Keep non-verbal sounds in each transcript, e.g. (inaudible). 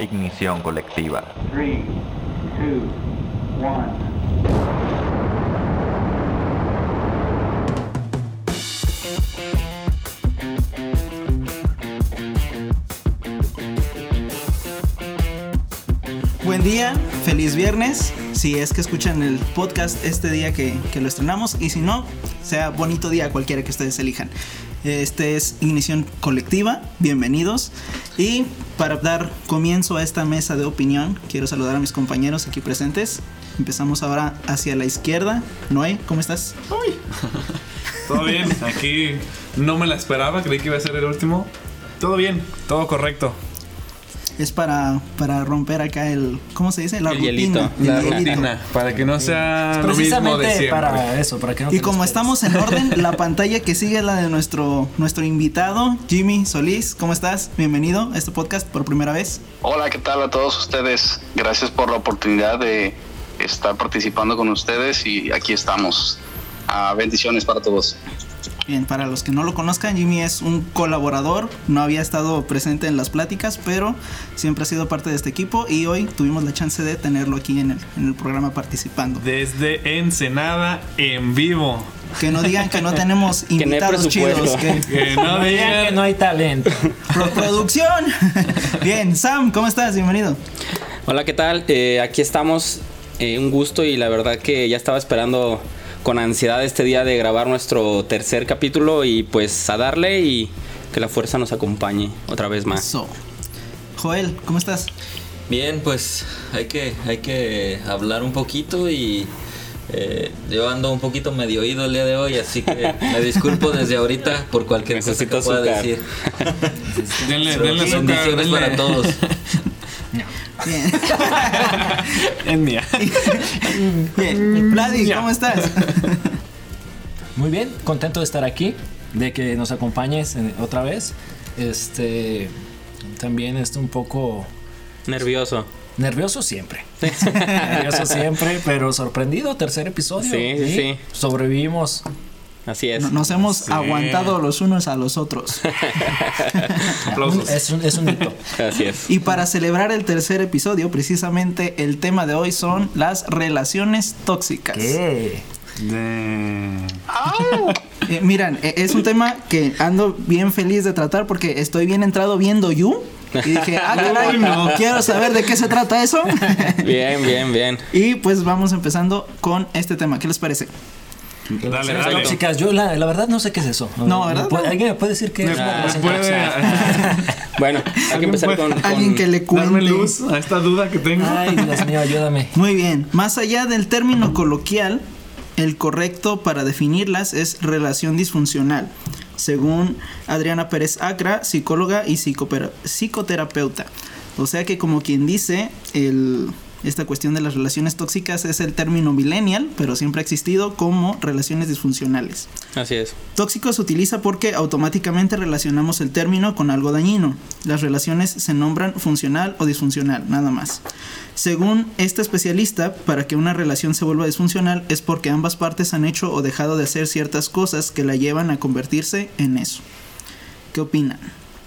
Ignición colectiva. 3, 2, 1. Buen día, feliz viernes. Si es que escuchan el podcast este día que, que lo estrenamos y si no, sea bonito día cualquiera que ustedes elijan. Este es Ignición Colectiva, bienvenidos. Y para dar comienzo a esta mesa de opinión, quiero saludar a mis compañeros aquí presentes. Empezamos ahora hacia la izquierda. Noé, ¿cómo estás? (laughs) Todo bien, aquí no me la esperaba, creí que iba a ser el último. Todo bien, todo correcto. Es para, para romper acá el. ¿Cómo se dice? La El rutina. hielito. el La hielito. rutina, para que no sea lo mismo de siempre. para eso, para que no Y como estamos en orden, (laughs) la pantalla que sigue es la de nuestro, nuestro invitado, Jimmy Solís. ¿Cómo estás? Bienvenido a este podcast por primera vez. Hola, ¿qué tal a todos ustedes? Gracias por la oportunidad de estar participando con ustedes y aquí estamos. Ah, bendiciones para todos. Bien, para los que no lo conozcan, Jimmy es un colaborador, no había estado presente en las pláticas, pero siempre ha sido parte de este equipo y hoy tuvimos la chance de tenerlo aquí en el, en el programa participando. Desde Ensenada en vivo. Que no digan que no (laughs) tenemos invitados chidos. Que, (laughs) Que no (laughs) Digan que no hay talento. Pro- producción. Bien, Sam, ¿cómo estás? Bienvenido. Hola, ¿qué tal? Eh, aquí estamos. eh, un gusto y la verdad que ya estaba esperando con ansiedad este día de grabar nuestro tercer capítulo y pues a darle y que la fuerza nos acompañe otra vez más. Joel, ¿cómo estás? Bien, pues hay que, hay que hablar un poquito y eh, yo ando un poquito medio oído el día de hoy, así que (laughs) me disculpo desde ahorita por cualquier cosa que Necesito pueda azúcar. decir. (laughs) Denle, denle azúcar, bendiciones denle. para todos. (laughs) Bien. En mía. Bien. Vladi, ¿cómo estás? Muy bien, contento de estar aquí, de que nos acompañes en- otra vez. Este también estoy un poco Nervioso. nervioso siempre. (laughs) nervioso siempre, pero sorprendido, tercer episodio. Sí, sí, sí. Sobrevivimos. Así es. No- Nos hemos Sí. aguantado los unos a los otros. (laughs) Aplausos. Es un, es un hito. Así es. Y para celebrar el tercer episodio, precisamente el tema de hoy son las relaciones tóxicas. ¿Qué? De- Eh, miran, eh, es un tema que ando bien feliz de tratar porque estoy bien entrado viendo You. Y dije, ah, (laughs) caray, no. quiero saber de qué se trata eso. (laughs) Bien, bien, bien. y pues vamos empezando con este tema. ¿Qué les parece? Dale, dale. Tóxicas, yo la, la verdad no sé qué es eso. No, ¿verdad? ¿Me puede- ¿Alguien me puede decir qué ¿Me- es puede? (laughs) (laughs) Bueno, hay que ¿Alguien empezar puede- con, con- Alguien que le cuente. darme luz a esta duda que tengo. Ay, Dios mío, ayúdame. (laughs) Muy bien, más allá del término coloquial, el correcto para definirlas es relación disfuncional, según Adriana Pérez Acra, psicóloga y psicopera- psicoterapeuta. O sea que como quien dice, el- esta cuestión de las relaciones tóxicas es el término millennial, pero siempre ha existido como relaciones disfuncionales. Así es. Tóxico se utiliza porque automáticamente relacionamos el término con algo dañino. Las relaciones se nombran funcional o disfuncional, nada más. Según este especialista, para que una relación se vuelva disfuncional es porque ambas partes han hecho o dejado de hacer ciertas cosas que la llevan a convertirse en eso. ¿Qué opinan?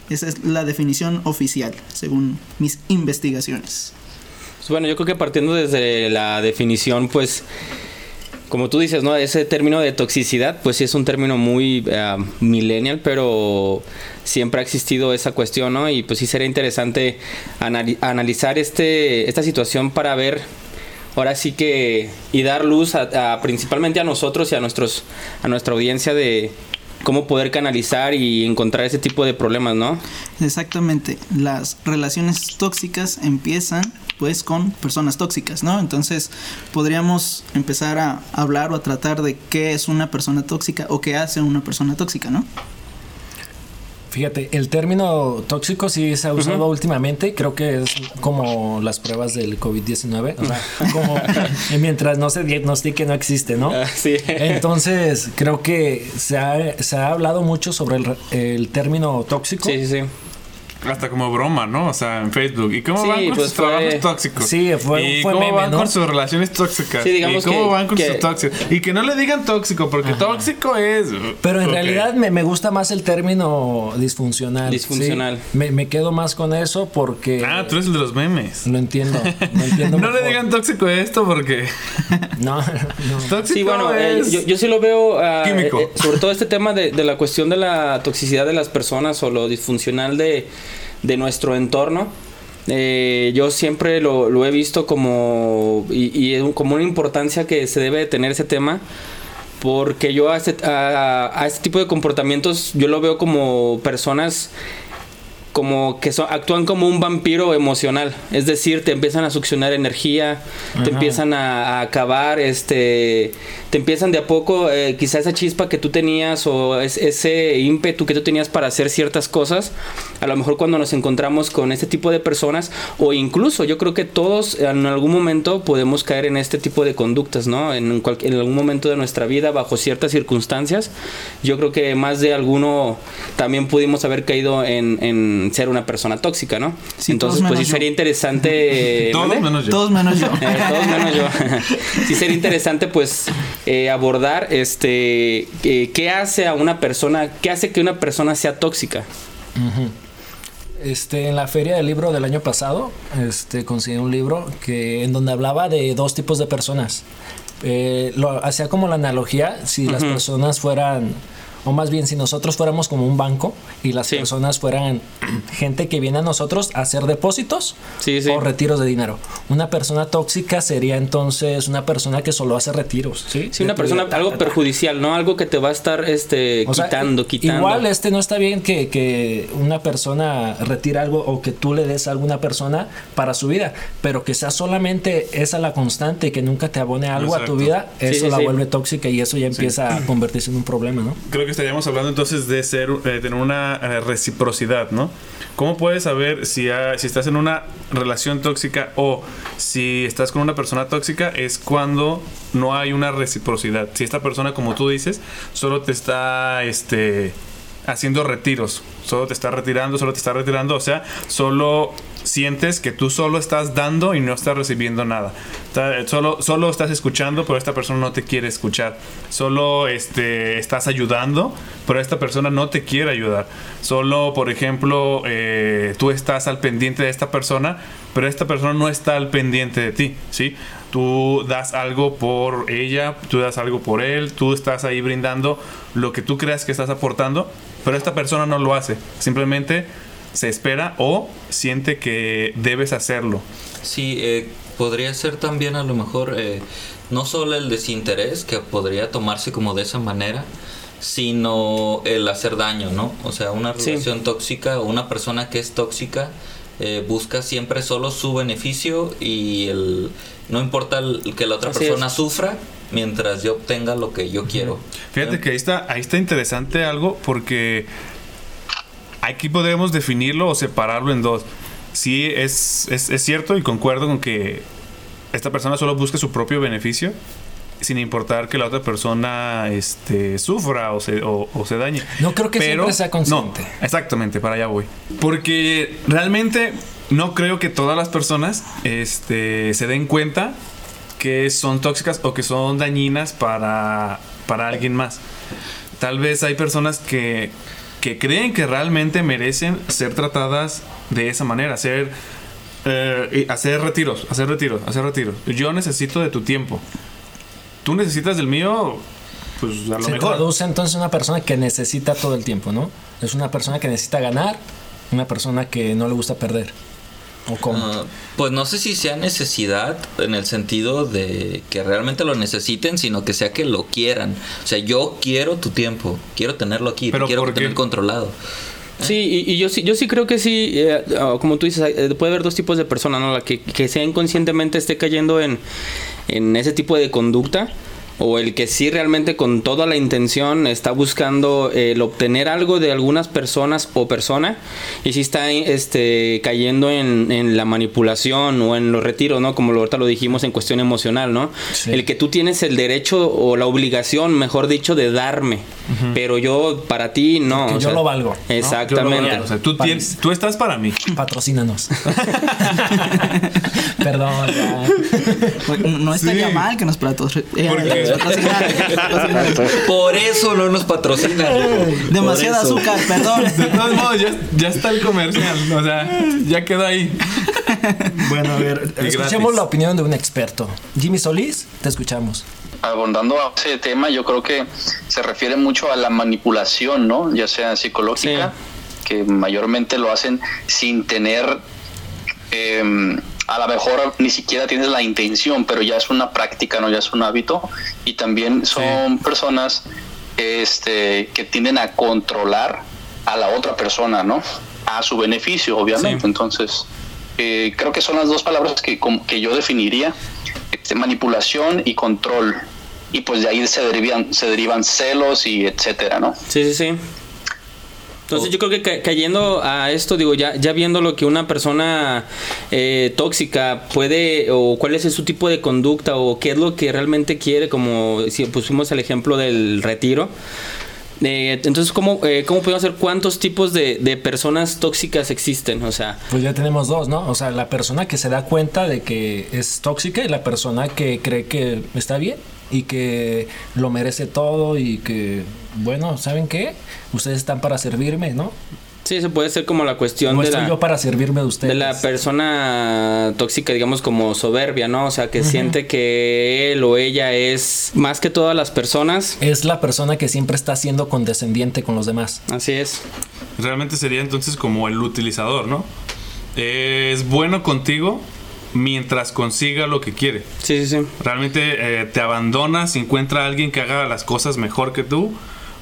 Esa es la definición oficial, según mis investigaciones. Pues bueno, yo creo que partiendo desde la definición, pues, como tú dices, ¿no? Ese término de toxicidad, pues sí es un término muy eh, millennial, pero siempre ha existido esa cuestión, ¿no? Y pues sí sería interesante anali- analizar este, esta situación para ver, ahora sí que, y dar luz a, a- principalmente a nosotros y a, nuestros, a nuestra audiencia de cómo poder canalizar y encontrar ese tipo de problemas, ¿no? Exactamente, las relaciones tóxicas empiezan pues con personas tóxicas, ¿no? Entonces podríamos empezar a hablar o a tratar de qué es una persona tóxica o qué hace una persona tóxica, ¿no? Fíjate, el término tóxico sí se ha usado últimamente. Creo que es como las pruebas del COVID-19. O sea, como mientras no se diagnostique no existe, ¿no? Ah, sí. Entonces, creo que se ha, se ha hablado mucho sobre el, el término tóxico. Sí, sí, sí. Hasta como broma, ¿no? O sea, en Facebook. ¿Y cómo Sí, van con pues sus trabajos tóxicos? Sí, fue- ¿Y fue cómo meme, van ¿no? con sus relaciones tóxicas? Sí, digamos ¿Y cómo que- van con que- sus tóxicos? Y que no le digan tóxico, porque tóxico es... Pero en realidad me, me gusta más el término disfuncional. Disfuncional. ¿sí? Me, me quedo más con eso porque Ah, tú eres el de los memes. lo entiendo. Lo (laughs) entiendo No le digan tóxico a esto porque... (laughs) No, no. (laughs) Tóxico Sí, bueno, eh, es... yo, yo sí lo veo, ah, Químico. eh, sobre todo este tema de, de la cuestión de la toxicidad de las personas o lo disfuncional de, de nuestro entorno. eh, yo siempre lo, he visto como, y, y como una importancia que se debe de tener ese tema, porque yo a este, a este tipo de comportamientos yo lo veo como personas como que son, actúan como un vampiro emocional, es decir, te empiezan a succionar energía, te empiezan a, a acabar, este, te empiezan de a poco, eh, quizá esa chispa que tú tenías o es- ese ímpetu que tú tenías para hacer ciertas cosas, a lo mejor cuando nos encontramos con este tipo de personas o incluso yo creo que todos en algún momento podemos caer en este tipo de conductas, ¿no? En, cual- en algún momento de nuestra vida, bajo ciertas circunstancias, yo creo que más de alguno también pudimos haber caído en, en ser una persona tóxica, ¿no? Sí, Entonces, pues sí yo. sería interesante... (laughs) Todos menos yo. Todos menos yo. (laughs) Eh, todos menos yo. (laughs) sí sería interesante pues eh, abordar este eh, qué hace a una persona, qué hace que una persona sea tóxica. Este, en la feria del libro del año pasado, este, conseguí un libro que en donde hablaba de dos tipos de personas. Eh, lo hacía como la analogía si las personas fueran, o más bien si nosotros fuéramos como un banco y las Sí. personas fueran (clears throat) gente que viene a nosotros a hacer depósitos Sí, sí. o retiros de dinero. Una persona tóxica sería entonces una persona que solo hace retiros. Sí, Sí, una persona vida. algo perjudicial, ¿no? Algo que te va a estar este O sea, quitando, quitando. Igual este no está bien que, que una persona retire algo o que tú le des a alguna persona para su vida, pero que sea solamente esa la constante y que nunca te abone algo a tu vida, eso sí, la sí. vuelve tóxica y eso ya empieza a convertirse en un problema, ¿no? Creo que estaríamos hablando entonces de ser, eh, tener una eh, reciprocidad, ¿no? ¿Cómo puedes saber si, si estás en una relación tóxica o si estás con una persona tóxica? Es cuando no hay una reciprocidad. Si esta persona, como tú dices, solo te está este, haciendo retiros, solo te está retirando, solo te está retirando, o sea, solo sientes que tú solo estás dando y no estás recibiendo nada. Ta- Solo, solo estás escuchando, pero esta persona no te quiere escuchar. Solo este, estás ayudando, pero esta persona no te quiere ayudar. Solo, por ejemplo, eh, tú estás al pendiente de esta persona, pero esta persona no está al pendiente de ti, ¿sí? Tú das algo por ella, tú das algo por él, tú estás ahí brindando lo que tú creas que estás aportando, pero esta persona no lo hace. Simplemente se espera o siente que debes hacerlo. Sí, eh, podría ser también a lo mejor eh, no solo el desinterés, que podría tomarse como de esa manera, sino el hacer daño, ¿no? O sea, una Sí. relación tóxica o una persona que es tóxica eh, busca siempre solo su beneficio y el no importa el- que la otra Así persona es. sufra mientras yo obtenga lo que yo quiero. Fíjate que ahí está, ahí está interesante algo porque aquí podemos definirlo o separarlo en dos. Sí, es, es, es cierto y concuerdo con que esta persona solo busca su propio beneficio sin importar que la otra persona este, sufra o se, o, o se dañe. No creo que siempre sea consciente. No, exactamente, para allá voy. Porque realmente no creo que todas las personas este, se den cuenta que son tóxicas o que son dañinas para, para alguien más. Tal vez hay personas que, que creen que realmente merecen ser tratadas de esa manera, hacer, eh, hacer retiros, hacer retiros, hacer retiros. Yo necesito de tu tiempo. Tú necesitas del mío, pues a lo Se mejor. traduce entonces una persona que necesita todo el tiempo, ¿no? Es una persona que necesita ganar, una persona que no le gusta perder. ¿O cómo? Ah, pues no sé si sea necesidad en el sentido de que realmente lo necesiten, sino que sea que lo quieran. O sea, yo quiero tu tiempo, quiero tenerlo aquí, ¿Pero quiero tener controlado. Sí, y, y yo sí, yo sí creo que sí, eh, ah, como tú dices, eh, puede haber dos tipos de personas, ¿no? La que, que sea inconscientemente esté cayendo en, en ese tipo de conducta o el que sí realmente con toda la intención está buscando el obtener algo de algunas personas o persona y si está este cayendo en, en la manipulación o en los retiros, ¿no? Como ahorita lo dijimos en cuestión emocional, ¿no? Sí. El que tú tienes el derecho o la obligación, mejor dicho, de darme, pero yo para ti no. Que yo sea, lo valgo, ¿no? Exactamente. Yo lo- o sea, tú, tienes- tú estás para mí. Patrocínanos. (laughs) (laughs) Perdón. ya. Pues, No estaría Sí. mal que nos eh, patrocinaran, nos patrocinaran. (laughs) Por eso no nos patrocinan. Demasiada Por eso. azúcar, (laughs) perdón. De todos modos, ya, ya está el comercial. O sea, ya quedó ahí. Bueno, a ver, Y escuchemos gratis. la opinión de un experto. Jimmy Solís, te escuchamos. abondando a ese tema, yo creo que se refiere mucho a la manipulación, ¿no? Ya sea psicológica, que mayormente lo hacen sin tener, eh, a lo mejor ni siquiera tienes la intención, pero ya es una práctica, ¿no? Ya es un hábito. Y también son personas este, que tienden a controlar a la otra persona, ¿no? A su beneficio, obviamente. Sí. Entonces, eh, creo que son las dos palabras que, que yo definiría, este, manipulación y control. Y pues de ahí se derivan, se derivan celos y etcétera, ¿no? Sí, sí, sí. Entonces yo creo que ca- cayendo a esto, digo, ya, ya viendo lo que una persona eh, tóxica puede, o cuál es su tipo de conducta, o qué es lo que realmente quiere, como si pusimos el ejemplo del retiro. Eh, entonces, ¿cómo, eh, ¿cómo podemos hacer cuántos tipos de, de personas tóxicas existen? O sea, Pues ya tenemos dos, ¿no? O sea, la persona que se da cuenta de que es tóxica y la persona que cree que está bien y que lo merece todo y que, bueno, ¿saben qué? Ustedes están para servirme, ¿no? sí, se puede ser como la cuestión No de estoy la... yo para servirme de ustedes. de la persona tóxica, digamos como soberbia, ¿no? O sea, que siente que él o ella es más que todas las personas. Es la persona que siempre está siendo condescendiente con los demás. Así es. Realmente sería entonces como el utilizador, ¿no? Es bueno contigo mientras consiga lo que quiere. Sí, sí, sí. Realmente eh, te abandonas encuentra a alguien que haga las cosas mejor que tú.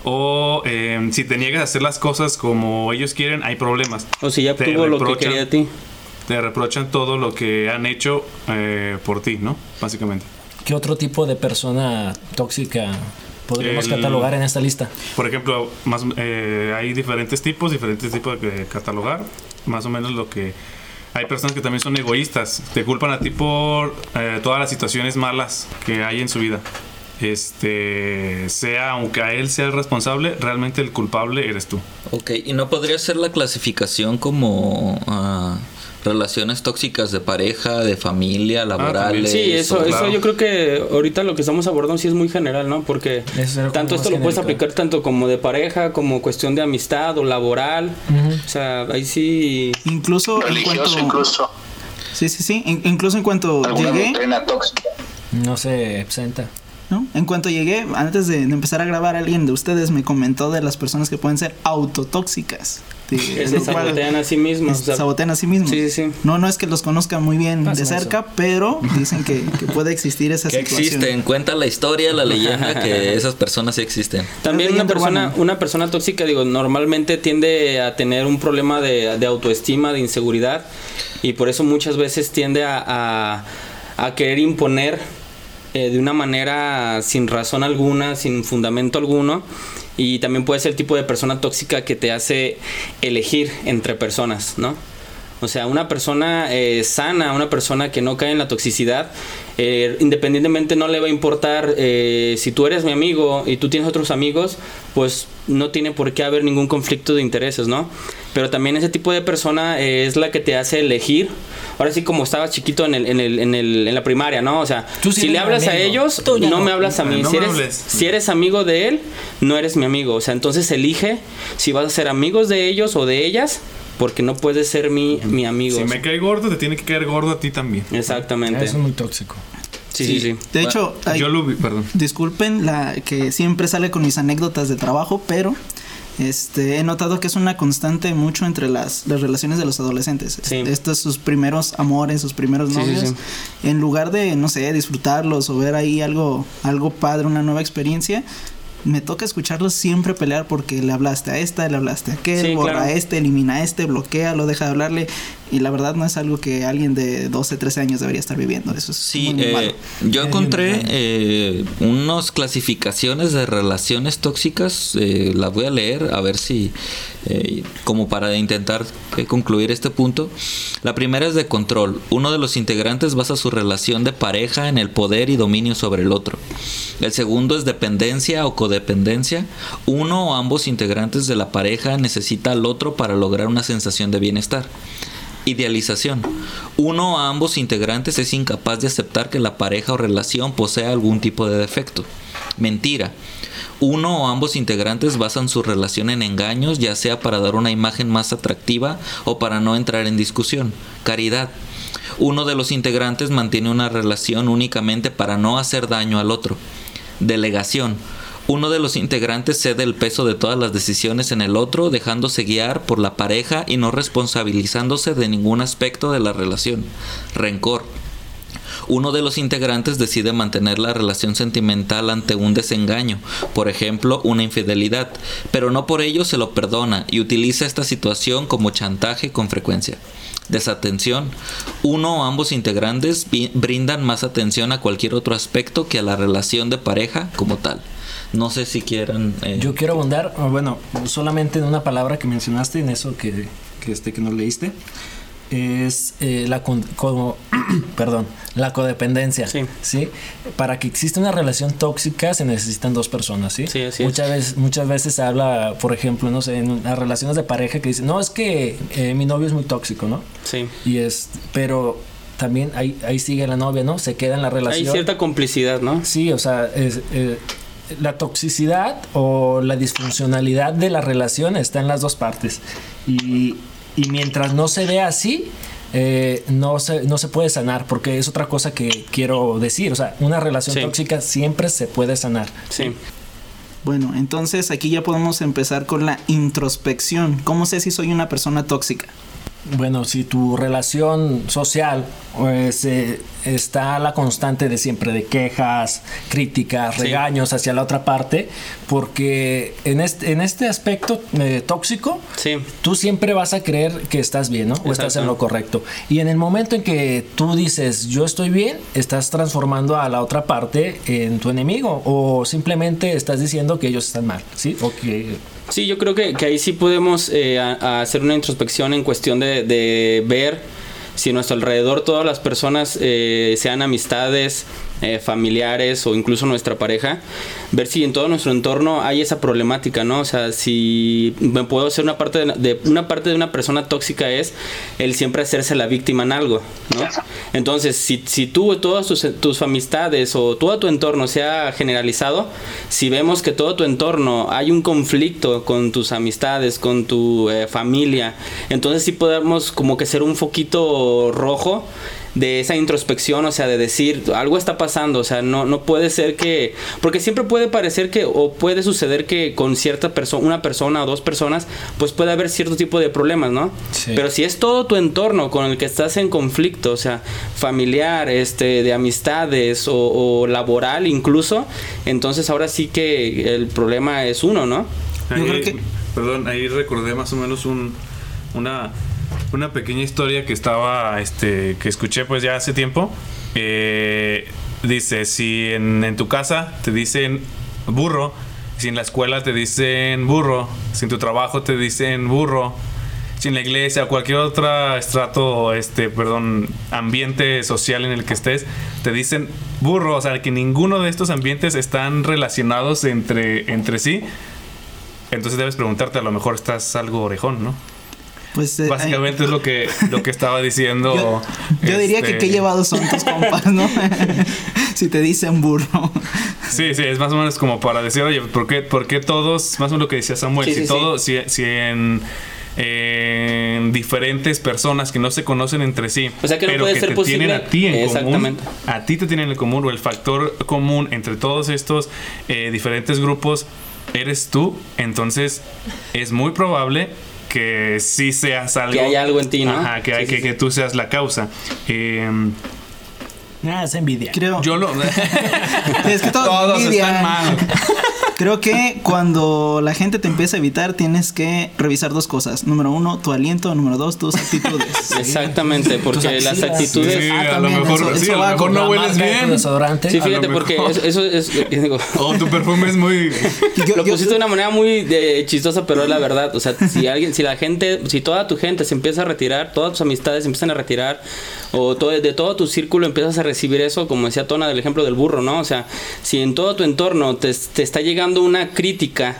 O eh, si te niegas a hacer las cosas como ellos quieren, hay problemas. O si ya obtuvo lo que quería de ti. Te reprochan todo lo que han hecho eh, por ti, ¿no? Básicamente. ¿Qué otro tipo de persona tóxica podríamos El- catalogar en esta lista? Por ejemplo, más, eh, hay diferentes tipos, diferentes tipos de catalogar. Más o menos lo que... Hay personas que también son egoístas. Te culpan a ti por eh, todas las situaciones malas que hay en su vida. Este, sea, aunque a él sea el responsable, realmente el culpable eres tú. Ok, ¿y no podría ser la clasificación como ah, relaciones tóxicas de pareja, de familia, laborales? Sí, eso, o- eso claro. yo creo que ahorita lo que estamos abordando sí es muy general, ¿no? Porque tanto esto lo puedes aplicar tanto como de pareja, como cuestión de amistad o laboral. O sea, ahí sí... Incluso en Religioso cuanto. incluso. Sí, sí, sí. in- incluso en cuanto llegué. tóxica. No se absenta. ¿no? En cuanto llegué, antes de, de empezar a grabar, alguien de ustedes me comentó de las personas que pueden ser autotóxicas. (laughs) Que lo se cual- sabotean a sí mismos. se o sea, sabotean a sí mismos. Sí, sí, sí. No, no es que los conozca muy bien de cerca, pero dicen que, que puede existir esa Que situación. existen, cuenta la historia, la leyenda, que (laughs) esas personas sí existen. También una persona, urbana. una persona tóxica, digo, normalmente tiende a tener un problema de, de autoestima, de inseguridad, y por eso muchas veces tiende a, a- a querer imponer eh, de una manera sin razón alguna, sin fundamento alguno, y también puede ser el tipo de persona tóxica que te hace elegir entre personas, ¿no? O sea, una persona eh, sana, una persona que no cae en la toxicidad, eh, independientemente no le va a importar eh, si tú eres mi amigo y tú tienes otros amigos, pues no tiene por qué haber ningún conflicto de intereses, ¿no? Pero también ese tipo de persona eh, es la que te hace elegir. Ahora sí, como estabas chiquito en, el, en, el, en, el, en la primaria, ¿no? O sea, Tú si eres le hablas a amigo. ellos, Tú no no. me hablas a mí. No si, eres, hables. si eres amigo de él, no eres mi amigo. O sea, entonces elige si vas a ser amigos de ellos o de ellas, porque no puedes ser mi, mi amigo. Si me cae gordo, te tiene que caer gordo a ti también. Exactamente. Eso es muy tóxico. Sí, sí, sí. De hecho, hay- Yo lo vi, perdón. disculpen la que siempre sale con mis anécdotas de trabajo, pero este he notado que es una constante mucho entre las, las relaciones de los adolescentes. Sí. Estos sus primeros amores, sus primeros Sí, sí, novios. En lugar de, no sé, disfrutarlos o ver ahí algo, algo padre, una nueva experiencia, me toca escucharlos siempre pelear porque le hablaste a esta, le hablaste a aquel, Sí, borra claro. a este, elimina a este, bloquea, lo deja de hablarle. Y la verdad no es algo que alguien de 12, 13 años debería estar viviendo. Eso es Sí, muy, muy eh, malo. yo encontré eh, unas clasificaciones de relaciones tóxicas, eh, las voy a leer a ver si, eh, como para intentar eh, concluir este punto. La primera es de control. Uno de los integrantes basa su relación de pareja en el poder y dominio sobre el otro. El segundo es dependencia o codependencia. Uno o ambos integrantes de la pareja necesita al otro para lograr una sensación de bienestar. Idealización. Uno o ambos integrantes es incapaz de aceptar que la pareja o relación posea algún tipo de defecto. Mentira. Uno o ambos integrantes basan su relación en engaños, ya sea para dar una imagen más atractiva o para no entrar en discusión. Caridad. Uno de los integrantes mantiene una relación únicamente para no hacer daño al otro. Delegación. Uno de los integrantes cede el peso de todas las decisiones en el otro, dejándose guiar por la pareja y no responsabilizándose de ningún aspecto de la relación. Rencor. Uno de los integrantes decide mantener la relación sentimental ante un desengaño, por ejemplo, una infidelidad, pero no por ello se lo perdona y utiliza esta situación como chantaje con frecuencia. Desatención. Uno o ambos integrantes brindan más atención a cualquier otro aspecto que a la relación de pareja como tal. No sé si quieran... eh, Yo quiero abundar, bueno, solamente en una palabra que mencionaste en eso que, que este que nos leíste. Es eh, la con- como, (clears throat) perdón, la codependencia. Sí. Para que exista una relación tóxica se necesitan dos personas, ¿sí? Sí, así es. muchas veces, muchas veces se habla, por ejemplo, no sé, en las relaciones de pareja que dicen, no, es que eh, mi novio es muy tóxico, ¿no? Sí. Y es, pero también ahí, ahí sigue la novia, ¿no? Se queda en la relación. Hay cierta complicidad, ¿no? Sí, o sea, es, eh, la toxicidad o la disfuncionalidad de la relación está en las dos partes. Y, y mientras no se vea así, eh, no, se, no se puede sanar, porque es otra cosa que quiero decir. O sea, una relación Sí. tóxica siempre se puede sanar. Sí. Bueno, entonces aquí ya podemos empezar con la introspección. ¿Cómo sé si soy una persona tóxica? Bueno, si tu relación social pues, eh, está la constante de siempre de quejas, críticas, Sí. regaños hacia la otra parte, porque en este, en este aspecto eh, tóxico, Sí. tú siempre vas a creer que estás bien, ¿no? O estás en lo correcto. Y en el momento en que tú dices yo estoy bien, estás transformando a la otra parte en tu enemigo o simplemente estás diciendo que ellos están mal, ¿sí? O que Sí, yo creo que, que ahí sí podemos eh, a- hacer una introspección en cuestión de, de ver si a nuestro alrededor todas las personas, eh, sean amistades, eh, familiares o incluso nuestra pareja, ver si en todo nuestro entorno hay esa problemática, ¿no? O sea, si me puedo hacer una parte de, una parte de una persona tóxica es el siempre hacerse la víctima en algo, ¿no? Entonces, si, si tú todas tus, tus amistades o todo tu entorno se ha generalizado, si vemos que todo tu entorno hay un conflicto con tus amistades, con tu eh, familia, entonces sí podemos como que ser un foquito rojo de esa introspección, o sea, de decir, algo está pasando, o sea, no, no puede ser que, porque siempre puede parecer que, o puede suceder que con cierta persona, una persona o dos personas, pues puede haber cierto tipo de problemas, ¿no? Sí. Pero si es todo tu entorno con el que estás en conflicto, o sea, familiar, este, de amistades o, o laboral incluso, entonces ahora sí que el problema es uno, ¿no? Yo creo que- Perdón, ahí recordé más o menos un, una, una pequeña historia que estaba, este, que escuché pues ya hace tiempo. Eh, dice, si en, tu casa te dicen burro, si en la escuela te dicen burro, si en tu trabajo te dicen burro, si en la iglesia o cualquier otro estrato, este, perdón, ambiente social en el que estés, te dicen burro, o sea, que ninguno de estos ambientes están relacionados entre, entre sí. Entonces debes preguntarte, a lo mejor estás algo orejón, ¿no? Pues eh, Básicamente es lo que, lo que estaba diciendo. Yo, yo diría que este, qué llevados son tus compas, ¿no? (laughs) si te dicen burro. Sí, sí, es más o menos como para decir, oye, ¿por qué, por qué todos, más o menos lo que decía Samuel, Sí, si sí, todo, si, si en, en diferentes personas que no se conocen entre sí, O sea, que no pero puede que ser te posible. tienen a ti en Exactamente. común, a ti te tienen en común, o el factor común entre todos estos eh, diferentes grupos eres tú, entonces es muy probable que sí seas algo. Que hay algo en ti, ¿no? Ajá, que, hay- Sí, sí, que, sí. que tú seas la causa. Em, Ah, es envidia. Creo. yo lo. (laughs) es que todos, Todos envidian. están mal. (laughs) Creo que cuando la gente te empieza a evitar, tienes que revisar dos cosas. Número uno, tu aliento. Número dos, tus (laughs) actitudes. Exactamente, porque las actitudes... Sí, Ah, a lo también, mejor, eso- sí, eso a lo mejor con no hueles de bien. desodorante. Sí, fíjate, porque eso, eso es... yo digo, O tu perfume es muy. Yo- lo yo- pusiste de una manera muy eh, chistosa, pero es la verdad. O sea, si alguien, si la gente, si toda tu gente se empieza a retirar, todas tus amistades se empiezan a retirar, o todo, de todo tu círculo empiezas a recibir eso, como decía Tona del ejemplo del burro, ¿no? O sea, si en todo tu entorno te, te está llegando una crítica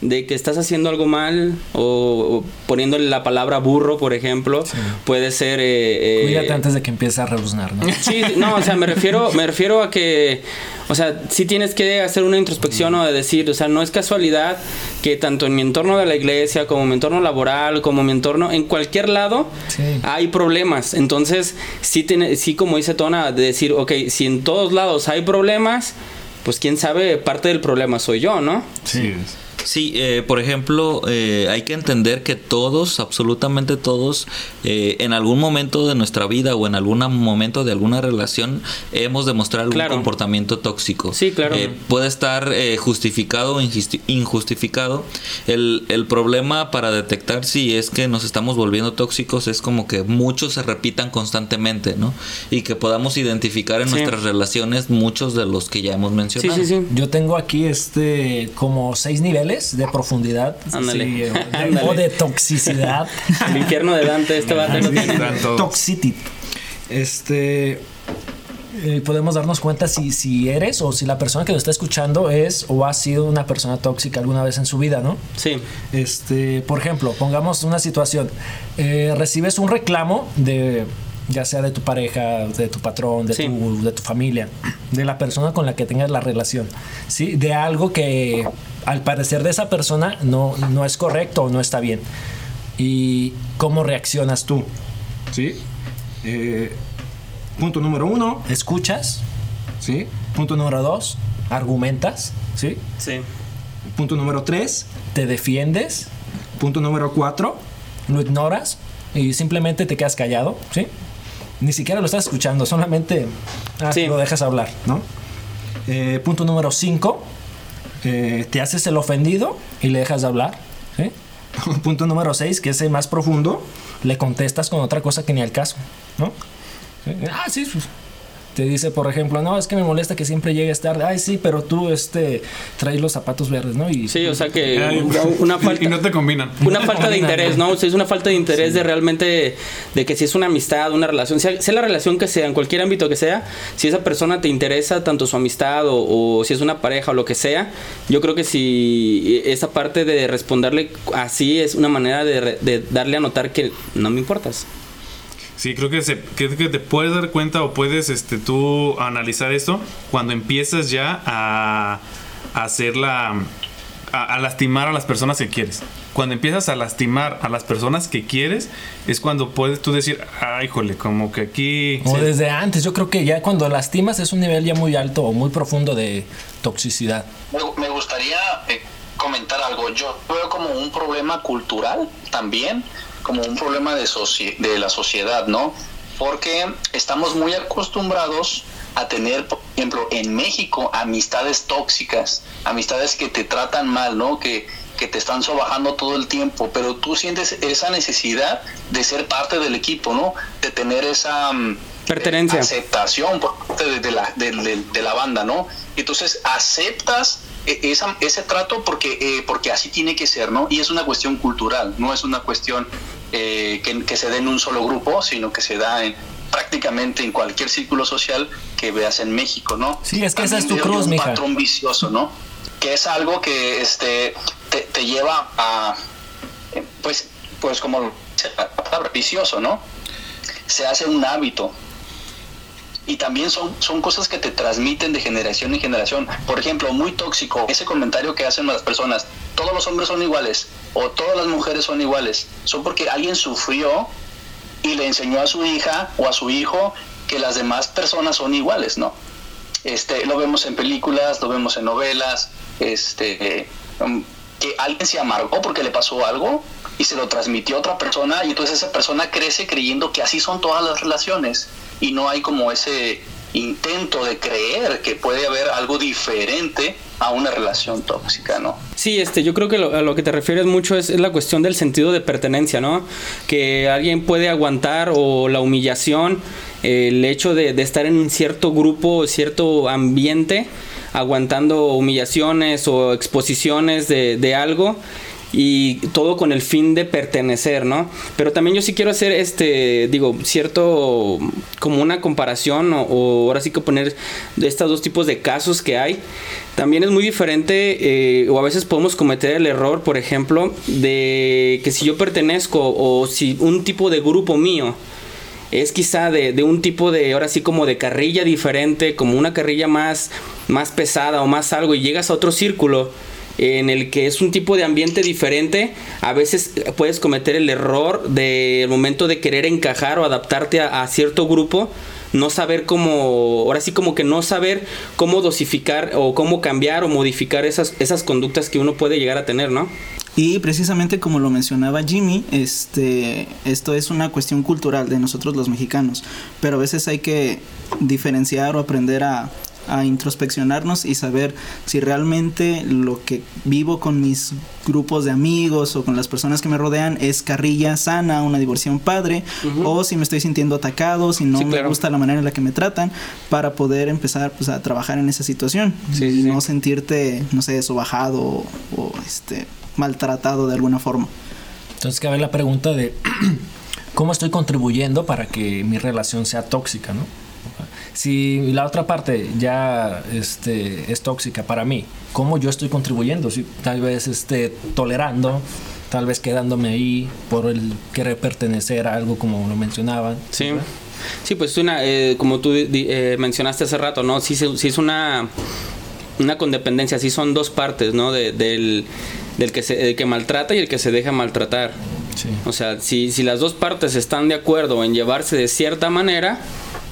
de que estás haciendo algo mal, o, o poniéndole la palabra burro, por ejemplo, puede ser. eh, eh, Cuídate antes de que empiece a rebuznar, ¿no? (laughs) Sí, no, o sea, me refiero, me refiero a que, o sea, sí tienes que hacer una introspección o de decir, o sea, no es casualidad que tanto en mi entorno de la iglesia, como mi entorno laboral, como mi entorno, en cualquier lado, Sí. hay problemas. Entonces, sí, tiene, sí, como dice Tona, de decir, ok, si en todos lados hay problemas, pues quién sabe, parte del problema soy yo, ¿no? Sí. Sí, eh, por ejemplo, eh, hay que entender que todos, absolutamente todos, eh, en algún momento de nuestra vida o en algún momento de alguna relación, hemos demostrado algún Claro. comportamiento tóxico. Sí, claro. Eh, puede estar eh, justificado o injusti- injustificado. El, el problema para detectar si es que nos estamos volviendo tóxicos es como que muchos se repitan constantemente, ¿no? Y que podamos identificar en Sí. nuestras relaciones muchos de los que ya hemos Sí, mencionado. sí, sí. Yo tengo aquí este como seis niveles de profundidad Ándale. sí, (laughs) o, de, Ándale. o de toxicidad. (laughs) El infierno de Dante, este va a todos. Toxicity. Este eh, podemos darnos cuenta si, si eres o si la persona que nos está escuchando es o ha sido una persona tóxica alguna vez en su vida, ¿no? Sí, Este, por ejemplo, pongamos una situación. Eh, recibes un reclamo de ya sea de tu pareja, de tu patrón, de, Sí. tu, de tu familia, de la persona con la que tengas la relación, ¿sí? De algo que al parecer de esa persona no, no es correcto o no está bien. ¿Y cómo reaccionas tú? ¿Sí? Eh, punto número uno, escuchas, ¿sí? Punto número dos, argumentas, ¿sí? sí. Punto número 3, te defiendes. Punto número 4, lo ignoras y simplemente te quedas callado, ¿sí? Ni siquiera lo estás escuchando, solamente ah, Sí. lo dejas hablar, ¿no? Eh, punto número 5, te haces el ofendido y le dejas de hablar. (laughs) Punto número 6, que es el más profundo, le contestas con otra cosa que ni al caso, ¿no? Ah, sí, pues, te dice, por ejemplo, no, es que me molesta que siempre llegues tarde. Ay, sí, pero tú este traes los zapatos verdes, ¿no? Y Sí, o sea que Ay, una y- falta Y no te combinan. una falta de (laughs) interés, ¿no? O sea, es una falta de interés de realmente, de que si es una amistad, una relación, sea, sea la relación que sea, en cualquier ámbito que sea, si esa persona te interesa tanto su amistad o, o si es una pareja o lo que sea, yo creo que si esa parte de responderle así es una manera de, re- de darle a notar que no me importas. Sí, creo que, se, que, que te puedes dar cuenta o puedes este, tú analizar esto cuando empiezas ya a, a hacer la. A, a lastimar a las personas que quieres. Cuando empiezas a lastimar a las personas que quieres, es cuando puedes tú decir, ay, jole, como que aquí. O Sí. desde antes, yo creo que ya cuando lastimas es un nivel ya muy alto o muy profundo de toxicidad. Me, me gustaría eh, comentar algo. Yo veo como un problema cultural también, como un problema de, soci- de la sociedad, ¿no? Porque estamos muy acostumbrados a tener, por ejemplo, en México, amistades tóxicas, amistades que te tratan mal, ¿no? Que, que te están sobajando todo el tiempo, pero tú sientes esa necesidad de ser parte del equipo, ¿no? De tener esa... mm, Pertenencia. aceptación por parte de, de la, de, de- de la banda, ¿no? Entonces aceptas esa- ese trato porque, eh, porque así tiene que ser, ¿no? Y es una cuestión cultural, no es una cuestión eh, que, que se dé en un solo grupo, sino que se da en prácticamente en cualquier círculo social que veas en México, ¿no? Sí, es que esa es tu cruz, un mija. patrón vicioso, ¿no? Que es algo que este te, te lleva a eh, pues pues como dice la palabra vicioso, ¿no? Se hace un hábito y también son, son cosas que te transmiten de generación en generación. Por ejemplo, muy tóxico, ese comentario que hacen las personas, todos los hombres son iguales o todas las mujeres son iguales, son porque alguien sufrió y le enseñó a su hija o a su hijo que las demás personas son iguales, ¿no? Este, lo vemos en películas, lo vemos en novelas, este, um, que alguien se amargó porque le pasó algo y se lo transmitió a otra persona y entonces esa persona crece creyendo que así son todas las relaciones y no hay como ese intento de creer que puede haber algo diferente a una relación tóxica, ¿no? Sí, este, yo creo que lo, a lo que te refieres mucho es, la cuestión del sentido de pertenencia, ¿no? Que alguien puede aguantar o la humillación, el hecho de, estar en cierto grupo, cierto ambiente, aguantando humillaciones o exposiciones de, de algo y todo con el fin de pertenecer, ¿no? Pero también yo sí quiero hacer este, digo, cierto, como una comparación o, ahora sí que poner de estos dos tipos de casos que hay. También es muy diferente eh, o a veces podemos cometer el error, por ejemplo, de que si yo pertenezco o si un tipo de grupo mío es quizá de, de, un tipo de, ahora sí como de carrilla diferente, como una carrilla más, más pesada o más algo y llegas a otro círculo en el que es un tipo de ambiente diferente, a veces puedes cometer el error del momento de querer encajar o adaptarte a, a, cierto grupo, no saber cómo, ahora sí como que no saber cómo dosificar o cómo cambiar o modificar esas, esas conductas que uno puede llegar a tener, ¿no? Y precisamente como lo mencionaba Jimmy, este, esto es una cuestión cultural de nosotros los mexicanos, pero a veces hay que diferenciar o aprender a, a introspeccionarnos y saber si realmente lo que vivo con mis grupos de amigos o con las personas que me rodean es carrilla sana, una diversión padre, uh -huh. o si me estoy sintiendo atacado, si no sí, claro. me gusta la manera en la que me tratan, para poder empezar pues, a trabajar en esa situación sí, y sí. no sentirte, no sé, sobajado o, o este maltratado de alguna forma. Entonces cabe la pregunta de (clears throat) cómo estoy contribuyendo para que mi relación sea tóxica, ¿no? Si la otra parte ya este, es tóxica para mí, ¿cómo yo estoy contribuyendo? Si tal vez este, tolerando, tal vez quedándome ahí por el querer pertenecer a algo como lo mencionaban. Sí. ¿verdad? Sí, pues una, eh, como tú eh, mencionaste hace rato, ¿no? Sí, sí es una, una condependencia, sí son dos partes, ¿no? De, del, del que, se, el que maltrata y el que se deja maltratar. Sí. O sea, si, si las dos partes están de acuerdo en llevarse de cierta manera,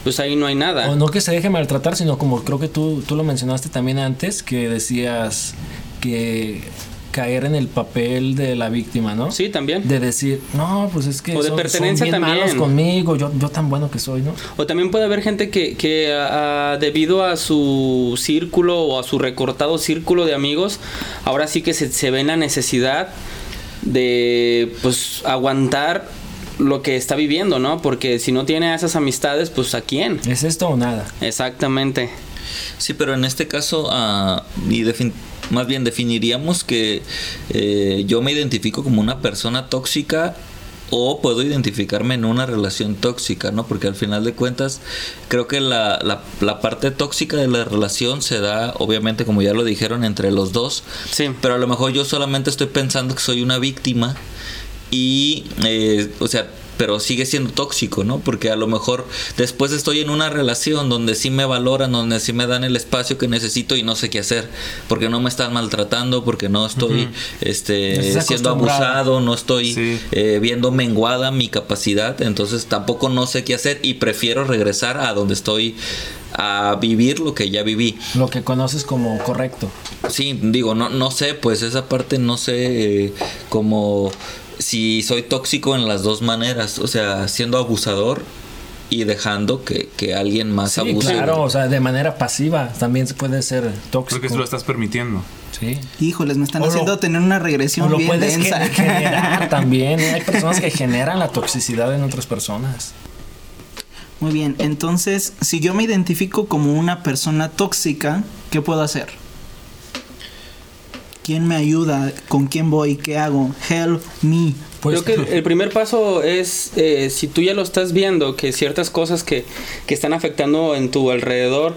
pues ahí no hay nada. O no que se deje maltratar, sino como creo que tú, tú lo mencionaste también antes, que decías que caer en el papel de la víctima, ¿no? Sí, también. De decir, no, pues es que o de son, pertenencia son bien también. malos conmigo, yo, yo tan bueno que soy, ¿no? O también puede haber gente que, que uh, debido a su círculo o a su recortado círculo de amigos, ahora sí que se, se ve en la necesidad de pues aguantar lo que está viviendo, ¿no? Porque si no tiene esas amistades, pues ¿a quién? ¿Es esto o nada? Exactamente. Sí, pero en este caso, uh, y más bien definiríamos que eh, yo me identifico como una persona tóxica o puedo identificarme en una relación tóxica, ¿no? Porque al final de cuentas creo que la, la, la, parte tóxica de la relación se da, obviamente, como ya lo dijeron, entre los dos. Sí. Pero a lo mejor yo solamente estoy pensando que soy una víctima y, eh, o sea, pero sigue siendo tóxico, ¿no? Porque a lo mejor después estoy en una relación donde sí me valoran, donde sí me dan el espacio que necesito y no sé qué hacer, porque no me están maltratando, porque no estoy uh -huh. este, siendo abusado, no estoy sí. eh, viendo menguada mi capacidad, entonces tampoco no sé qué hacer y prefiero regresar a donde estoy a vivir lo que ya viví. Lo que conoces como correcto. Sí, digo, no, no sé, pues esa parte no sé eh, como si soy tóxico en las dos maneras, o sea, siendo abusador y dejando que, que alguien más sí, abuse. Claro, o sea, de manera pasiva también se puede ser tóxico. Porque tú lo estás permitiendo. Sí. Híjoles, me están o haciendo lo, tener una regresión o lo bien puedes densa. (laughs) generar también. ¿eh? Hay personas que generan la toxicidad en otras personas. Muy bien, entonces, si yo me identifico como una persona tóxica, ¿qué puedo hacer? ¿Quién me ayuda? ¿Con quién voy? ¿Qué hago? Help me. Pues, Creo que el primer paso es, eh, si tú ya lo estás viendo, que ciertas cosas que, que están afectando en tu alrededor,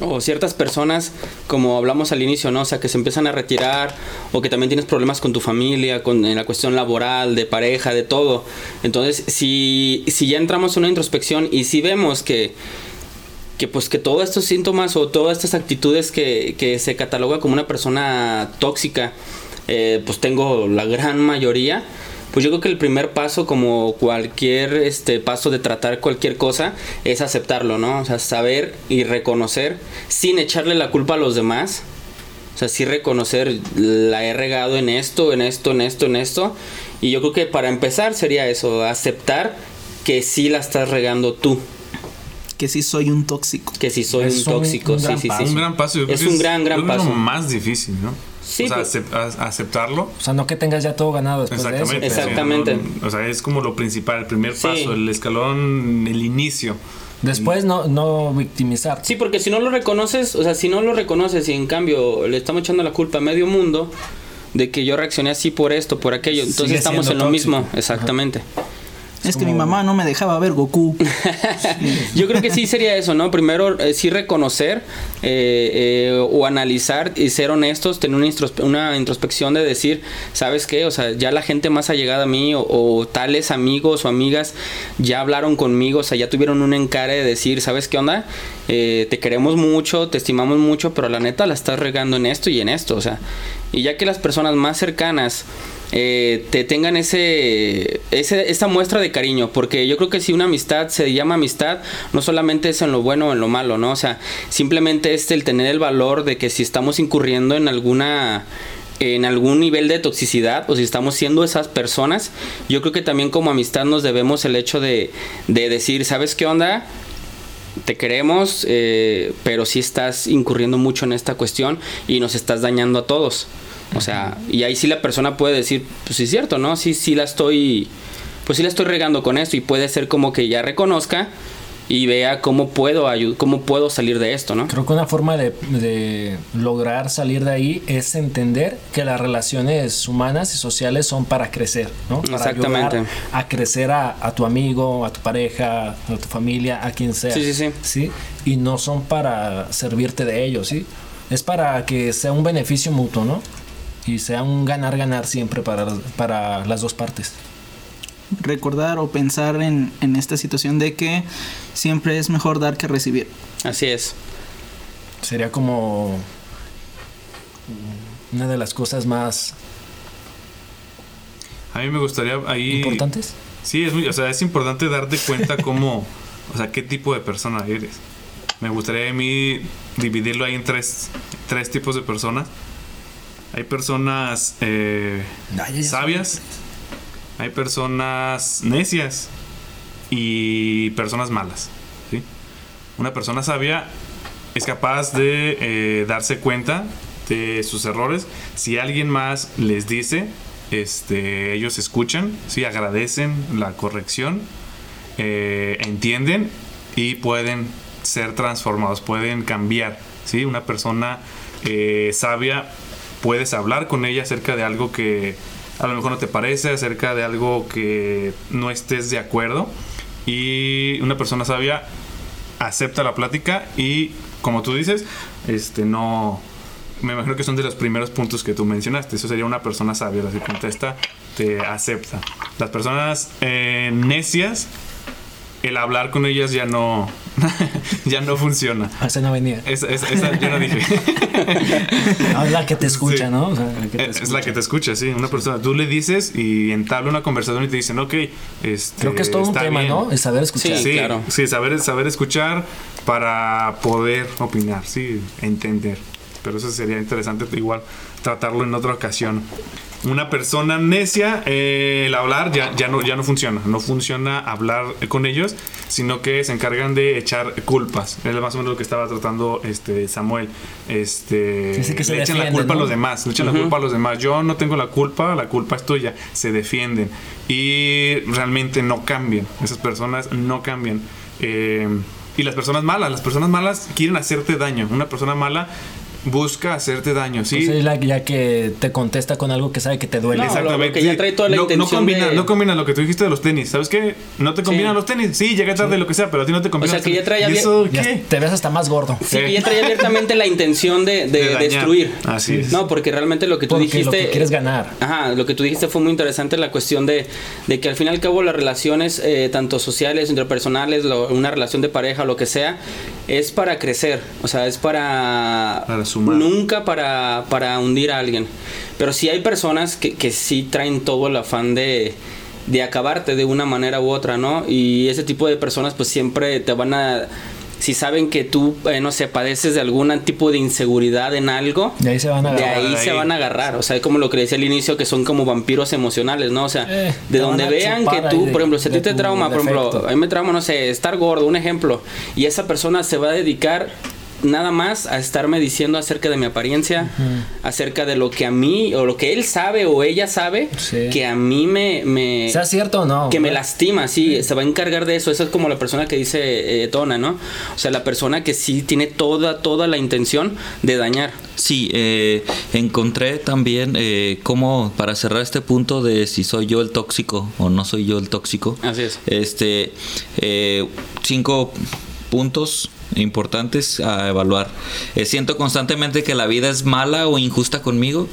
o ciertas personas, como hablamos al inicio, ¿no? O sea, que se empiezan a retirar, o que también tienes problemas con tu familia, con en la cuestión laboral, de pareja, de todo. Entonces, si, si ya entramos en una introspección y si vemos que que pues que todos estos síntomas o todas estas actitudes que, que se cataloga como una persona tóxica, eh, pues tengo la gran mayoría, pues yo creo que el primer paso, como cualquier este paso de tratar cualquier cosa, es aceptarlo, ¿no? O sea, saber y reconocer sin echarle la culpa a los demás. O sea, sí reconocer, la he regado en esto, en esto, en esto, en esto. Y yo creo que para empezar sería eso, aceptar que sí la estás regando tú. Que sí soy un tóxico. Que si soy Es un un- tóxico, un sí, gran sí, paso. sí. Un gran paso. yo Es un gran, gran paso. Es lo más difícil, ¿no? Sí, o sea, pues- aceptarlo. O sea, no que tengas ya todo ganado después de eso. Exactamente. sí, no, o sea, es como lo principal, el primer Sí. paso, el escalón, el inicio. Después no, no victimizar. Sí, porque si no lo reconoces, o sea, si no lo reconoces y en cambio le estamos echando la culpa a medio mundo de que yo reaccioné así por esto, por aquello, entonces Sigue estamos en lo tóxico. mismo, exactamente. Es que mi mamá no me dejaba ver Goku. (laughs) Yo creo que sí sería eso, ¿no? Primero, eh, sí reconocer eh, eh, o analizar y ser honestos, tener una, introspe- una introspección de decir, ¿sabes qué? O sea, ya la gente más allegada a mí o, o tales amigos o amigas ya hablaron conmigo, o sea, ya tuvieron un encare de decir, ¿sabes qué onda? Eh, te queremos mucho, te estimamos mucho, pero la neta la estás regando en esto y en esto, o sea, y ya que las personas más cercanas eh, te tengan ese, ese esa muestra de cariño porque yo creo que si una amistad se llama amistad no solamente es en lo bueno o en lo malo no o sea simplemente es el tener el valor de que si estamos incurriendo en alguna en algún nivel de toxicidad o si estamos siendo esas personas yo creo que también como amistad nos debemos el hecho de, de decir sabes qué onda te queremos, eh, pero sí estás incurriendo mucho en esta cuestión y nos estás dañando a todos. O sea, y ahí sí la persona puede decir, pues sí es cierto, ¿no? Sí, sí la estoy, pues sí la estoy regando con esto y puede ser como que ya reconozca y vea cómo puedo cómo puedo salir de esto, ¿no? Creo que una forma de, de lograr salir de ahí es entender que las relaciones humanas y sociales son para crecer, ¿no? Para Exactamente. a crecer a, a tu amigo, a tu pareja, a tu familia, a quien sea. Sí, sí, sí. Y no son para servirte de ellos, ¿sí? Es para que sea un beneficio mutuo, ¿no? Y sea un ganar-ganar siempre para, para las dos partes. Recordar o pensar en, en esta situación de que siempre es mejor dar que recibir. Así es. Sería como una de las cosas más A mí me gustaría ahí... importantes. Sí, es, muy, o sea, es importante darte cuenta cómo, o sea, qué tipo de persona eres. Me gustaría a mí dividirlo ahí en tres, tres tipos de personas. Hay personas eh, ya sabias, hay personas necias y personas malas. ¿sí? Una persona sabia es capaz de eh, darse cuenta de sus errores. Si alguien más les dice, este, ellos escuchan, ¿sí? agradecen la corrección, eh, entienden y pueden ser transformados, pueden cambiar. ¿sí? Una persona eh, sabia, puedes hablar con ella acerca de algo que a lo mejor no te parece, acerca de algo que no estés de acuerdo. Y una persona sabia acepta la plática y, como tú dices, este no. Me imagino que son de los primeros puntos que tú mencionaste. Eso sería una persona sabia, la que contesta, te acepta. Las personas eh, necias, el hablar con ellas ya no, (laughs) ya no funciona. Ah, Esa no venía. Es, es- esa yo no dije. No, (laughs) es la que te escucha, Sí. ¿no? O sea, la que te Es la que te escucha, sí. Una persona, tú le dices y entabla una conversación y te dicen, ok, este, Creo que es todo un tema, bien". ¿no? El saber escuchar. Sí. Sí, claro. sí, saber, saber escuchar para poder opinar, sí, entender. Pero eso sería interesante igual tratarlo en otra ocasión. Una persona necia, eh, el hablar ya, ya, no, ya no funciona. No funciona hablar con ellos, sino que se encargan de echar culpas. Es más o menos lo que estaba tratando este Samuel. Este, que se le echan la culpa a los demás, le echan la culpa a los demás. Yo no tengo la culpa, la culpa es tuya. Se defienden y realmente no cambian. Esas personas no cambian. Eh, y las personas malas, las personas malas quieren hacerte daño. Una persona mala busca hacerte daño, ¿sí? Entonces, la- ya que te contesta con algo que sabe que te duele. No, Exactamente. que ya sí. trae toda la no, intención no combina, de- no combina lo que tú dijiste de los tenis. ¿Sabes qué? No te combinan Sí. los tenis. Sí, llega tarde lo que sea, pero a ti no te combinan. sea, los que ya tenis. trae ¿Y abie- eso Ya qué? te ves hasta más gordo. Sí, Sí. que ya trae abiertamente la intención de, de destruir. Así es. No, porque realmente lo que tú Porque dijiste. lo que quieres ganar. Ajá, lo que tú dijiste fue muy interesante, la cuestión de, de que al fin y al cabo las relaciones, eh, tanto sociales, interpersonales, lo- una relación de pareja, lo que sea, es para crecer. O sea, es para. Para sumar. Nunca para, para hundir a alguien. Pero sí hay personas que, que sí traen todo el afán de de acabarte de una manera u otra, ¿no? Y ese tipo de personas pues siempre te van a si saben que tú, eh, no sé, padeces de algún tipo de inseguridad en algo, De ahí se van a de agarrar. ahí de se ahí. van a agarrar. O sea, como lo que decía al inicio, que son como vampiros emocionales, ¿no? O sea, Eh, de donde vean que tú, ahí de- por ejemplo, si a ti te trauma, por ejemplo, a mí me trauma, no sé, estar gordo, un ejemplo, y esa persona se va a dedicar nada más a estarme diciendo acerca de mi apariencia, acerca de lo que a mí, o lo que él sabe o ella sabe, Sí. que a mí me... me Sea cierto o no. que me lastima, sí, se va a encargar de eso. Esa es como la persona que dice eh, Tona, ¿no? O sea, la persona que sí tiene toda, toda la intención de dañar. Sí, eh, encontré también eh, cómo, para cerrar este punto de si soy yo el tóxico o no soy yo el tóxico, Así es. este, eh, cinco puntos importantes a evaluar. Eh, siento constantemente que la vida es mala o injusta conmigo.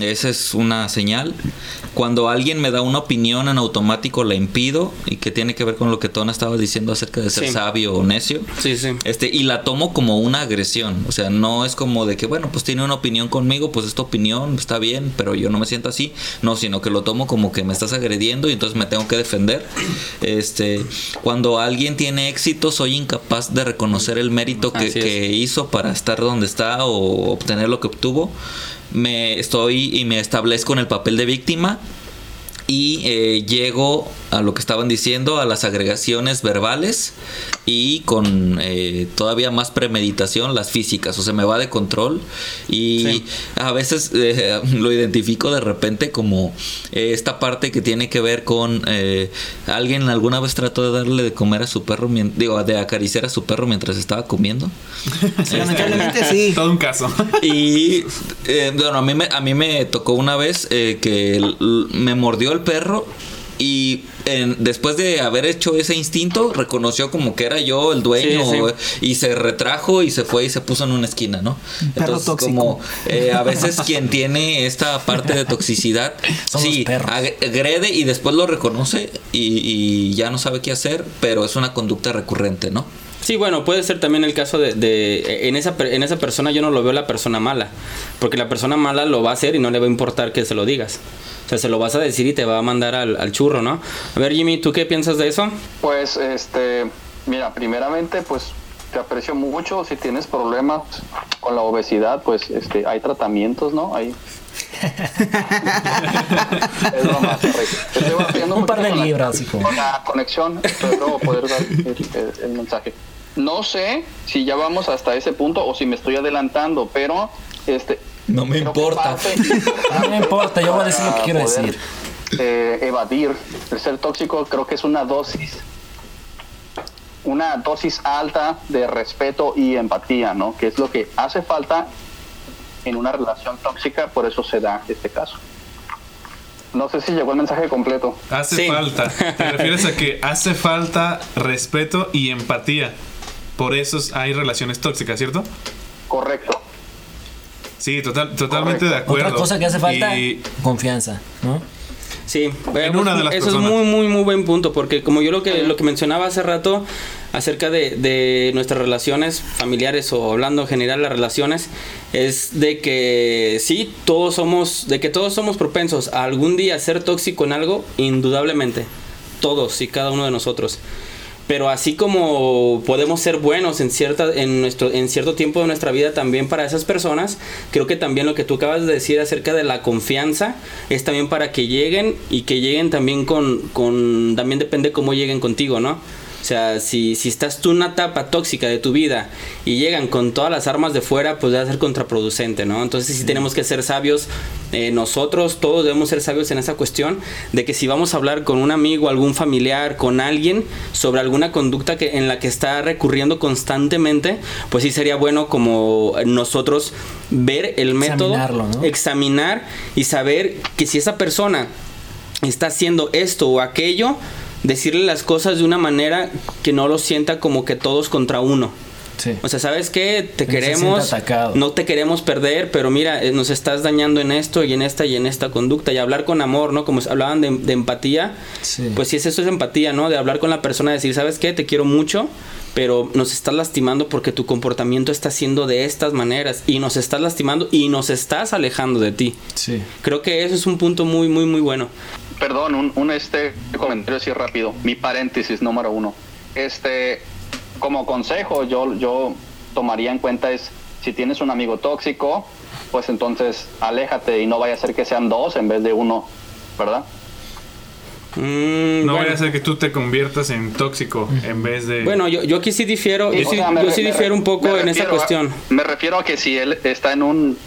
Esa es una señal. Cuando alguien me da una opinión en automático la impido y que tiene que ver con lo que Tona estaba diciendo acerca de ser Sí. sabio o necio. Sí, sí. Este, y la tomo como una agresión. O sea, no es como de que, bueno, pues tiene una opinión conmigo, pues esta opinión está bien, pero yo no me siento así. No, sino que lo tomo como que me estás agrediendo y entonces me tengo que defender. Este, cuando alguien tiene éxito, soy incapaz de reconocer el mérito que, es. que hizo para estar donde está o obtener lo que obtuvo. Me estoy y me establezco en el papel de víctima y eh, llego a lo que estaban diciendo, a las agregaciones verbales y con eh, todavía más premeditación las físicas, o sea, me va de control y Sí. a veces (laughs) eh, lo identifico de repente como eh, esta parte que tiene que ver con eh, alguien alguna vez trató de darle de comer a su perro, digo, de acariciar a su perro mientras estaba comiendo. (laughs) Lamentablemente sí. (laughs) Todo un caso. Y eh, bueno, a mí me, a mí me tocó una vez eh, que me mordió el perro y en- después de haber hecho ese instinto reconoció como que era yo el dueño Sí, sí. o- y se retrajo y se fue y se puso en una esquina, ¿no? perro tóxico. como eh, a veces quien tiene esta parte de toxicidad, (laughs) Son sí, agrede y después lo reconoce y, y ya no sabe qué hacer, pero es una conducta recurrente, ¿no? Sí, bueno, puede ser también el caso de, de- en esa en esa persona yo no lo veo la persona mala, porque la persona mala lo va a hacer y no le va a importar que se lo digas. O sea, se lo vas a decir y te va a mandar al, al churro, ¿no? A ver, Jimmy, ¿tú qué piensas de eso? Pues, este, mira, primeramente, pues te aprecio mucho. Si tienes problemas con la obesidad, pues, este, hay tratamientos, ¿no? Hay. (laughs) es broma, sorry. Te estoy Un par de con la- libras, hijo. Con la conexión, pero poder dar el, el- el mensaje. No sé si ya vamos hasta ese punto o si me estoy adelantando, pero este. No me creo importa. No me importa, yo voy a decir lo que quiero poder, decir. eh, evadir el ser tóxico creo que es una dosis una dosis alta de respeto y empatía no que es lo que hace falta en una relación tóxica por eso se da este caso no sé si llegó el mensaje completo Hace Sí. falta. Te (laughs) refieres a que hace falta respeto y empatía. Por eso hay relaciones tóxicas, ¿cierto? correcto Sí, total, totalmente de acuerdo. Otra cosa que hace falta, Y confianza, ¿no? Sí, En una de las eso personas. es muy, muy, muy buen punto, porque como yo lo que, lo que mencionaba hace rato acerca de, de nuestras relaciones familiares o hablando en general las relaciones, es de que sí, todos somos, de que todos somos propensos a algún día ser tóxico en algo, indudablemente, todos y cada uno de nosotros. Pero así como podemos ser buenos en cierta en nuestro en cierto tiempo de nuestra vida también para esas personas, creo que también lo que tú acabas de decir acerca de la confianza es también para que lleguen y que lleguen también con con también depende cómo lleguen contigo, ¿no? O sea, si, si estás tú en una etapa tóxica de tu vida y llegan con todas las armas de fuera, pues va a ser contraproducente, ¿no? Entonces sí tenemos que ser sabios, eh, nosotros todos debemos ser sabios en esa cuestión, de que si vamos a hablar con un amigo, algún familiar, con alguien sobre alguna conducta que, en la que está recurriendo constantemente, pues sí sería bueno como nosotros ver el método, Examinarlo, ¿no? examinar y saber que si esa persona está haciendo esto o aquello, decirle las cosas de una manera que no lo sienta como que todos contra uno. Sí. O sea, ¿sabes qué? Te no queremos, no te queremos perder, pero mira, eh, nos estás dañando en esto y en esta y en esta conducta. Y hablar con amor, ¿no? Como hablaban de, de empatía, Sí. pues sí, es eso es empatía, ¿no? De hablar con la persona, decir, ¿sabes qué? Te quiero mucho, pero nos estás lastimando porque tu comportamiento está siendo de estas maneras y nos estás lastimando y nos estás alejando de ti. Sí. Creo que eso es un punto muy, muy, muy bueno. Perdón, un, un, este comentario así rápido. Mi paréntesis número uno. Este, como consejo, yo, yo tomaría en cuenta es, si tienes un amigo tóxico, pues entonces aléjate y no vaya a ser que sean dos en vez de uno, ¿verdad? Mm, No bueno. vaya a ser que tú te conviertas en tóxico en vez de. Bueno, yo, yo aquí sí difiero, yo sí, sea, me yo re- sí me difiero un poco en esa a- cuestión. me refiero a que si él está en un,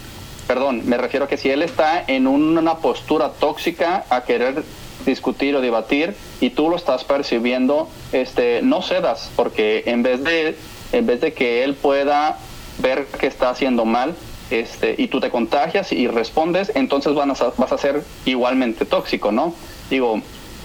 perdón, me refiero a que si él está en una postura tóxica a querer discutir o debatir y tú lo estás percibiendo, este, no cedas, porque en vez de, en vez de que él pueda ver que está haciendo mal, este, y tú te contagias y respondes, entonces van a, vas a ser igualmente tóxico, ¿no? Digo,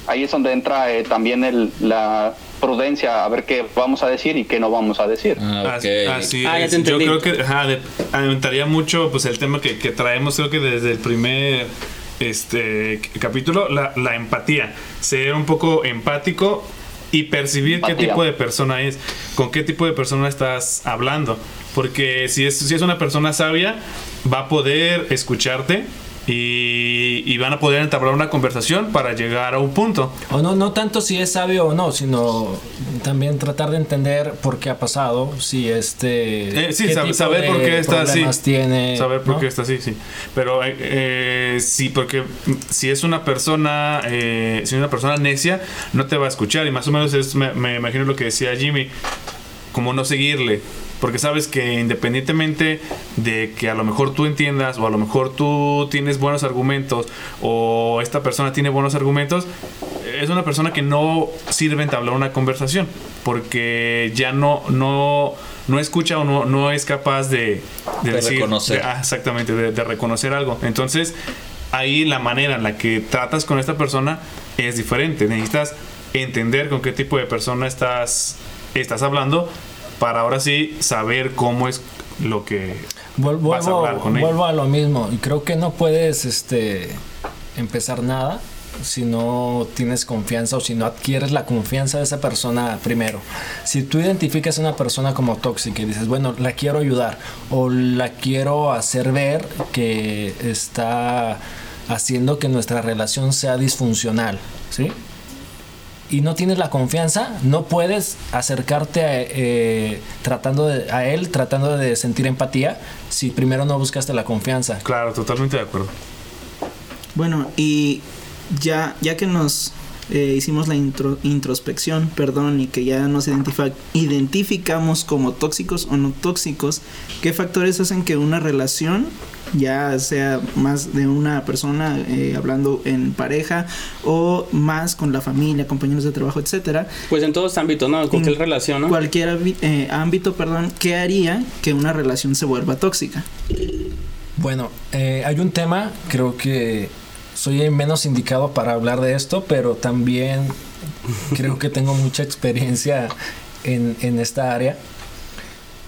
ahí es donde entra eh, también el, la prudencia a ver qué vamos a decir y qué no vamos a decir. Ah, Así, Ah, ya es. te Yo creo que ajá, de- aumentaría mucho pues el tema que, que traemos creo que desde el primer este capítulo, la, la empatía. Ser un poco empático y percibir qué tipo de persona es, con qué tipo de persona estás hablando. Porque si es, si es una persona sabia, va a poder escucharte y, y van a poder entablar una conversación para llegar a un punto. O no, no tanto si es sabio o no, sino también tratar de entender por qué ha pasado, si este... Eh, sí, qué sab- tipo saber de por qué está así. tiene. Saber por ¿no? qué está así, sí. Pero eh, eh, sí, porque si es una persona, eh, si es una persona necia, no te va a escuchar. Y más o menos es, me, me imagino lo que decía Jimmy, como no seguirle. Porque sabes que independientemente de que a lo mejor tú entiendas o a lo mejor tú tienes buenos argumentos o esta persona tiene buenos argumentos, es una persona que no sirve entablar una conversación porque ya no no no escucha o no, no es capaz de, de De decir- reconocer. de- ah, exactamente de, de reconocer algo entonces ahí la manera en la que tratas con esta persona es diferente necesitas entender con qué tipo de persona estás estás hablando para ahora sí saber cómo es lo que Vuel- vas a Vuelvo, hablar con vuelvo a lo mismo y creo que no puedes este empezar nada si no tienes confianza o si no adquieres la confianza de esa persona primero. Si tú identificas a una persona como tóxica y dices, bueno, la quiero ayudar o la quiero hacer ver que está haciendo que nuestra relación sea disfuncional, ¿sí? Y no tienes la confianza, no puedes acercarte a, eh, tratando de, a él, tratando de sentir empatía, si primero no buscaste la confianza. claro totalmente de acuerdo Bueno, y ya, ya que nos eh, hicimos la intro- introspección, perdón, y que ya nos identificamos como tóxicos o no tóxicos, ¿qué factores hacen que una relación, ya sea más de una persona eh, hablando en pareja o más con la familia, compañeros de trabajo, etcétera, Pues en todos ámbitos, ¿no? En cualquier en relación, ¿no? cualquier eh, ámbito, perdón, ¿qué haría que una relación se vuelva tóxica? Bueno, eh, hay un tema, creo que soy el menos indicado para hablar de esto, pero también creo que tengo mucha experiencia en, en esta área.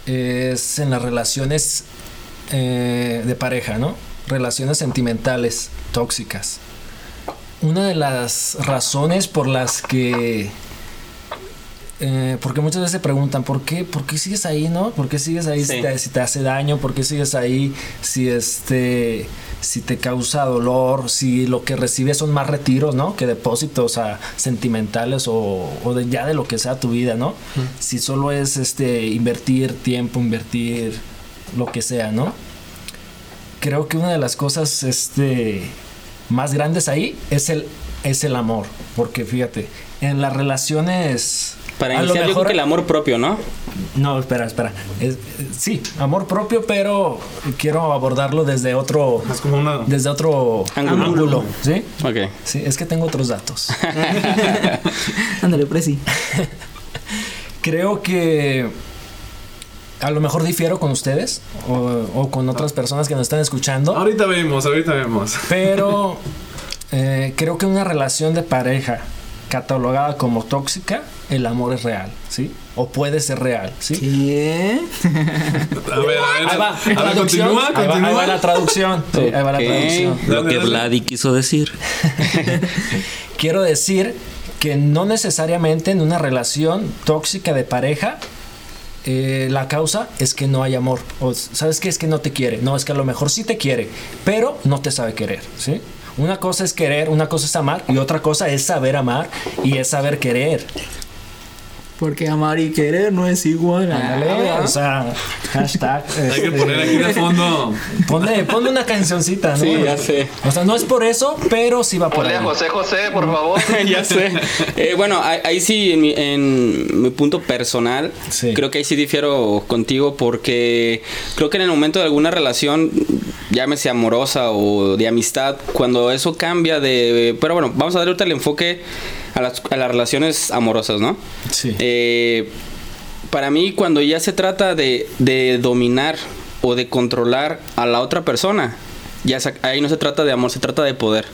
Es en las relaciones eh, de pareja, ¿no? Relaciones sentimentales tóxicas. Una de las razones por las que eh, porque muchas veces se preguntan, ¿por qué, ¿por qué sigues ahí, no? ¿Por qué sigues ahí si, Sí. te, si te hace daño? ¿Por qué sigues ahí si este si te causa dolor? Si lo que recibes son más retiros, ¿no? Que depósitos a sentimentales o, o de ya de lo que sea tu vida, ¿no? Si solo es este invertir tiempo, invertir lo que sea, ¿no? Creo que una de las cosas este más grandes ahí es el es el amor, porque fíjate, en las relaciones Para a lo iniciar, yo creo mejor- que el amor propio, ¿no? No, espera, espera. Es- sí, amor propio, pero quiero abordarlo desde otro, es como una desde otro Ángulo. ángulo. ¿sí? Ok. Sí, es que tengo otros datos. (laughs) Ándale, Presi. (laughs) Creo que a lo mejor difiero con ustedes o, o con otras personas que nos están escuchando, ahorita vemos ahorita vemos pero (laughs) eh, creo que una relación de pareja catalogada como tóxica, el amor es real, ¿sí? O puede ser real, ¿sí? ¿Qué? a ver a ver Ahí va, a ver continúa Ahí va- ahí va la traducción. Sí, ahí va la traducción. Lo que. Vladi quiso decir. (laughs) Quiero decir que no necesariamente en una relación tóxica de pareja eh, la causa es que no hay amor. O sabes que es que no te quiere. No, es que a lo mejor sí te quiere, pero no te sabe querer. ¿sí? Una cosa es querer, una cosa es amar y otra cosa es saber amar y es saber querer. Porque amar y querer no es igual. Ándale, Ah, o sea, hashtag. (laughs) Hay que este, poner aquí de fondo. Ponle, ponle una cancioncita, ¿no? Sí, ya sé. O sea, no es por eso, pero sí va por Ponle ahí. a José José, por favor. (laughs) ya (laughs) sé. Eh, bueno, ahí, ahí sí, en mi, en mi punto personal, Sí. creo que ahí sí difiero contigo porque creo que en el momento de alguna relación, llámese amorosa o de amistad, cuando eso cambia de... Pero bueno, vamos a darle ahorita el enfoque a las, a las relaciones amorosas, ¿no? Sí. Eh, para mí, cuando ya se trata de, de dominar o de controlar a la otra persona, ya ahí no se trata de amor, se trata de poder.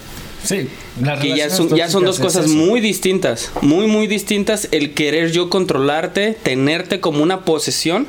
Sí, las Que ya son, ya son dos es cosas muy distintas, muy, muy distintas. El querer yo controlarte, tenerte como una posesión.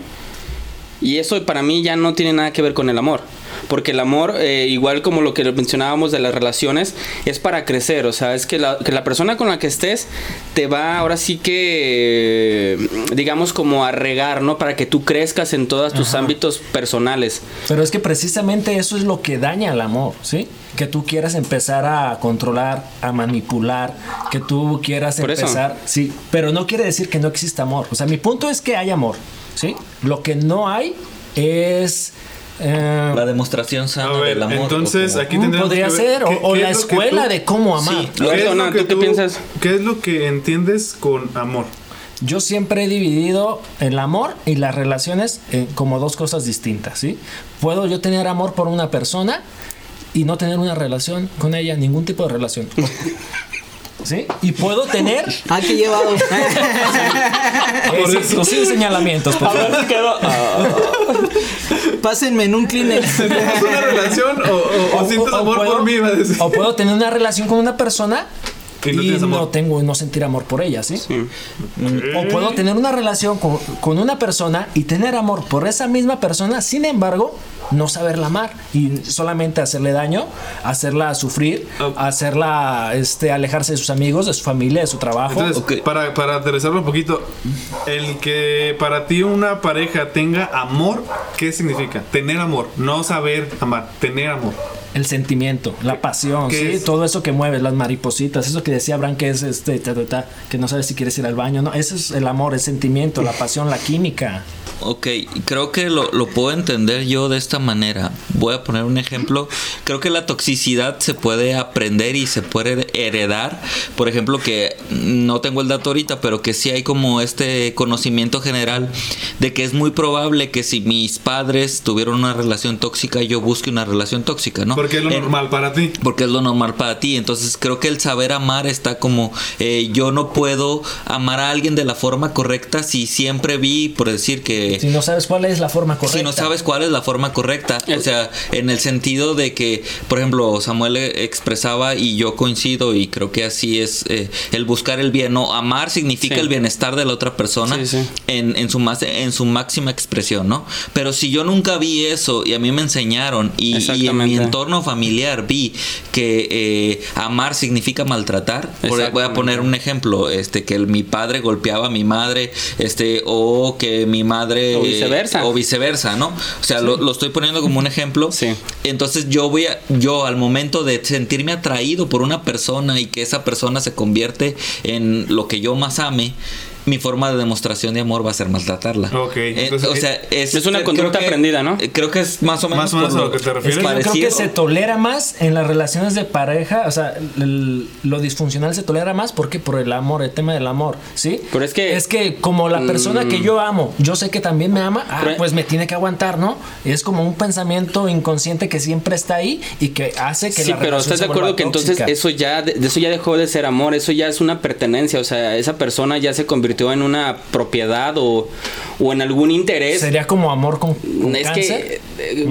Y eso para mí ya no tiene nada que ver con el amor. Porque el amor, eh, igual como lo que mencionábamos de las relaciones, es para crecer. O sea, es que la, que la persona con la que estés te va ahora sí que, digamos, como a regar, ¿no? Para que tú crezcas en todos tus Ajá. ámbitos personales. Pero es que precisamente eso es lo que daña al amor, ¿sí? Que tú quieras empezar a controlar, a manipular, que tú quieras Por eso. empezar, sí, pero no quiere decir que no exista amor. O sea, mi punto es que hay amor, ¿sí? Lo que no hay es eh, La demostración sana A ver, del amor. entonces como- aquí Mm, tendríamos podría que ver ser, o- qué- o qué la es escuela tú- de cómo amar. Sí, ¿Qué es, lo ¿tú que qué tú- piensas? ¿Qué es lo que entiendes con amor? Yo siempre he dividido el amor y las relaciones eh, como dos cosas distintas, ¿sí? Puedo yo tener amor por una persona y no tener una relación con ella, ningún tipo de relación. (laughs) ¿Sí? Y puedo tener (laughs) Ah, que llevado. (laughs) eh, sí, sin señalamientos, por favor. Pásenme en un Kleenex. (laughs) ¿Es una relación o, o- o sientes o amor puedo- por mí? a? O puedo tener una relación con una persona Y no tengo no sentir amor por ella, ¿sí? O puedo tener una relación con, con una persona y tener amor por esa misma persona, sin embargo, no saberla amar y solamente hacerle daño, hacerla sufrir, hacerla este, alejarse de sus amigos, de su familia, de su trabajo. Entonces, para, para aterrizarlo un poquito, el que para ti una pareja tenga amor, ¿qué significa? Tener amor, no saber amar, tener amor. El sentimiento, la pasión, ¿sí? es? todo eso que mueve, las maripositas, eso que decía Abraham que es este, ta, ta, ta, que no sabes si quieres ir al baño, no, eso es el amor, el sentimiento, la pasión, la química. Ok, creo que lo, lo puedo entender yo de esta manera. Voy a poner un ejemplo. Creo que la toxicidad se puede aprender y se puede heredar. Por ejemplo, que no tengo el dato ahorita, pero que sí hay como este conocimiento general de que es muy probable que si mis padres tuvieron una relación tóxica, yo busque una relación tóxica, ¿no? Porque es lo En- normal para ti. porque es lo normal para ti. Entonces creo que el saber amar está como eh, yo no puedo amar a alguien de la forma correcta si siempre vi, por decir que Si no sabes cuál es la forma correcta. si no sabes cuál es la forma correcta, o sea, en el sentido de que, por ejemplo, Samuel eh, expresaba y yo coincido y creo que así es eh, el buscar el bien, no amar significa Sí. el bienestar de la otra persona Sí, sí. En, en su más en su máxima expresión, ¿no? Pero si yo nunca vi eso y a mí me enseñaron y, y en mi Exactamente. Entorno familiar vi que eh, amar significa maltratar, voy a poner un ejemplo, este que el- mi padre golpeaba a mi madre, este o que mi madre O viceversa. o viceversa, ¿no? O sea, lo, lo estoy poniendo como un ejemplo. Sí. Entonces yo voy a, yo al momento de sentirme atraído por una persona y que esa persona se convierte en lo que yo más ame, mi forma de demostración de amor va a ser maltratarla. Ok, Eh, o sea, es, es una conducta que- aprendida, ¿no? eh, Creo que es más o menos, Más o menos por a lo que te Es refieres. que yo creo que se tolera más en las relaciones de pareja, o sea, el- lo disfuncional se tolera más porque por el amor, el tema del amor, ¿sí? Pero es que- es que como la persona que yo amo, yo sé que también me ama, ah, pues me tiene que aguantar, ¿no? Es como un pensamiento inconsciente que siempre está ahí y que hace que Sí, la pero estás de acuerdo que entonces eso ya, de eso ya dejó de ser amor, eso ya es una pertenencia, o sea, esa persona ya se convirtió en una propiedad o, o en algún interés. sería como amor con, con es cáncer, que eh,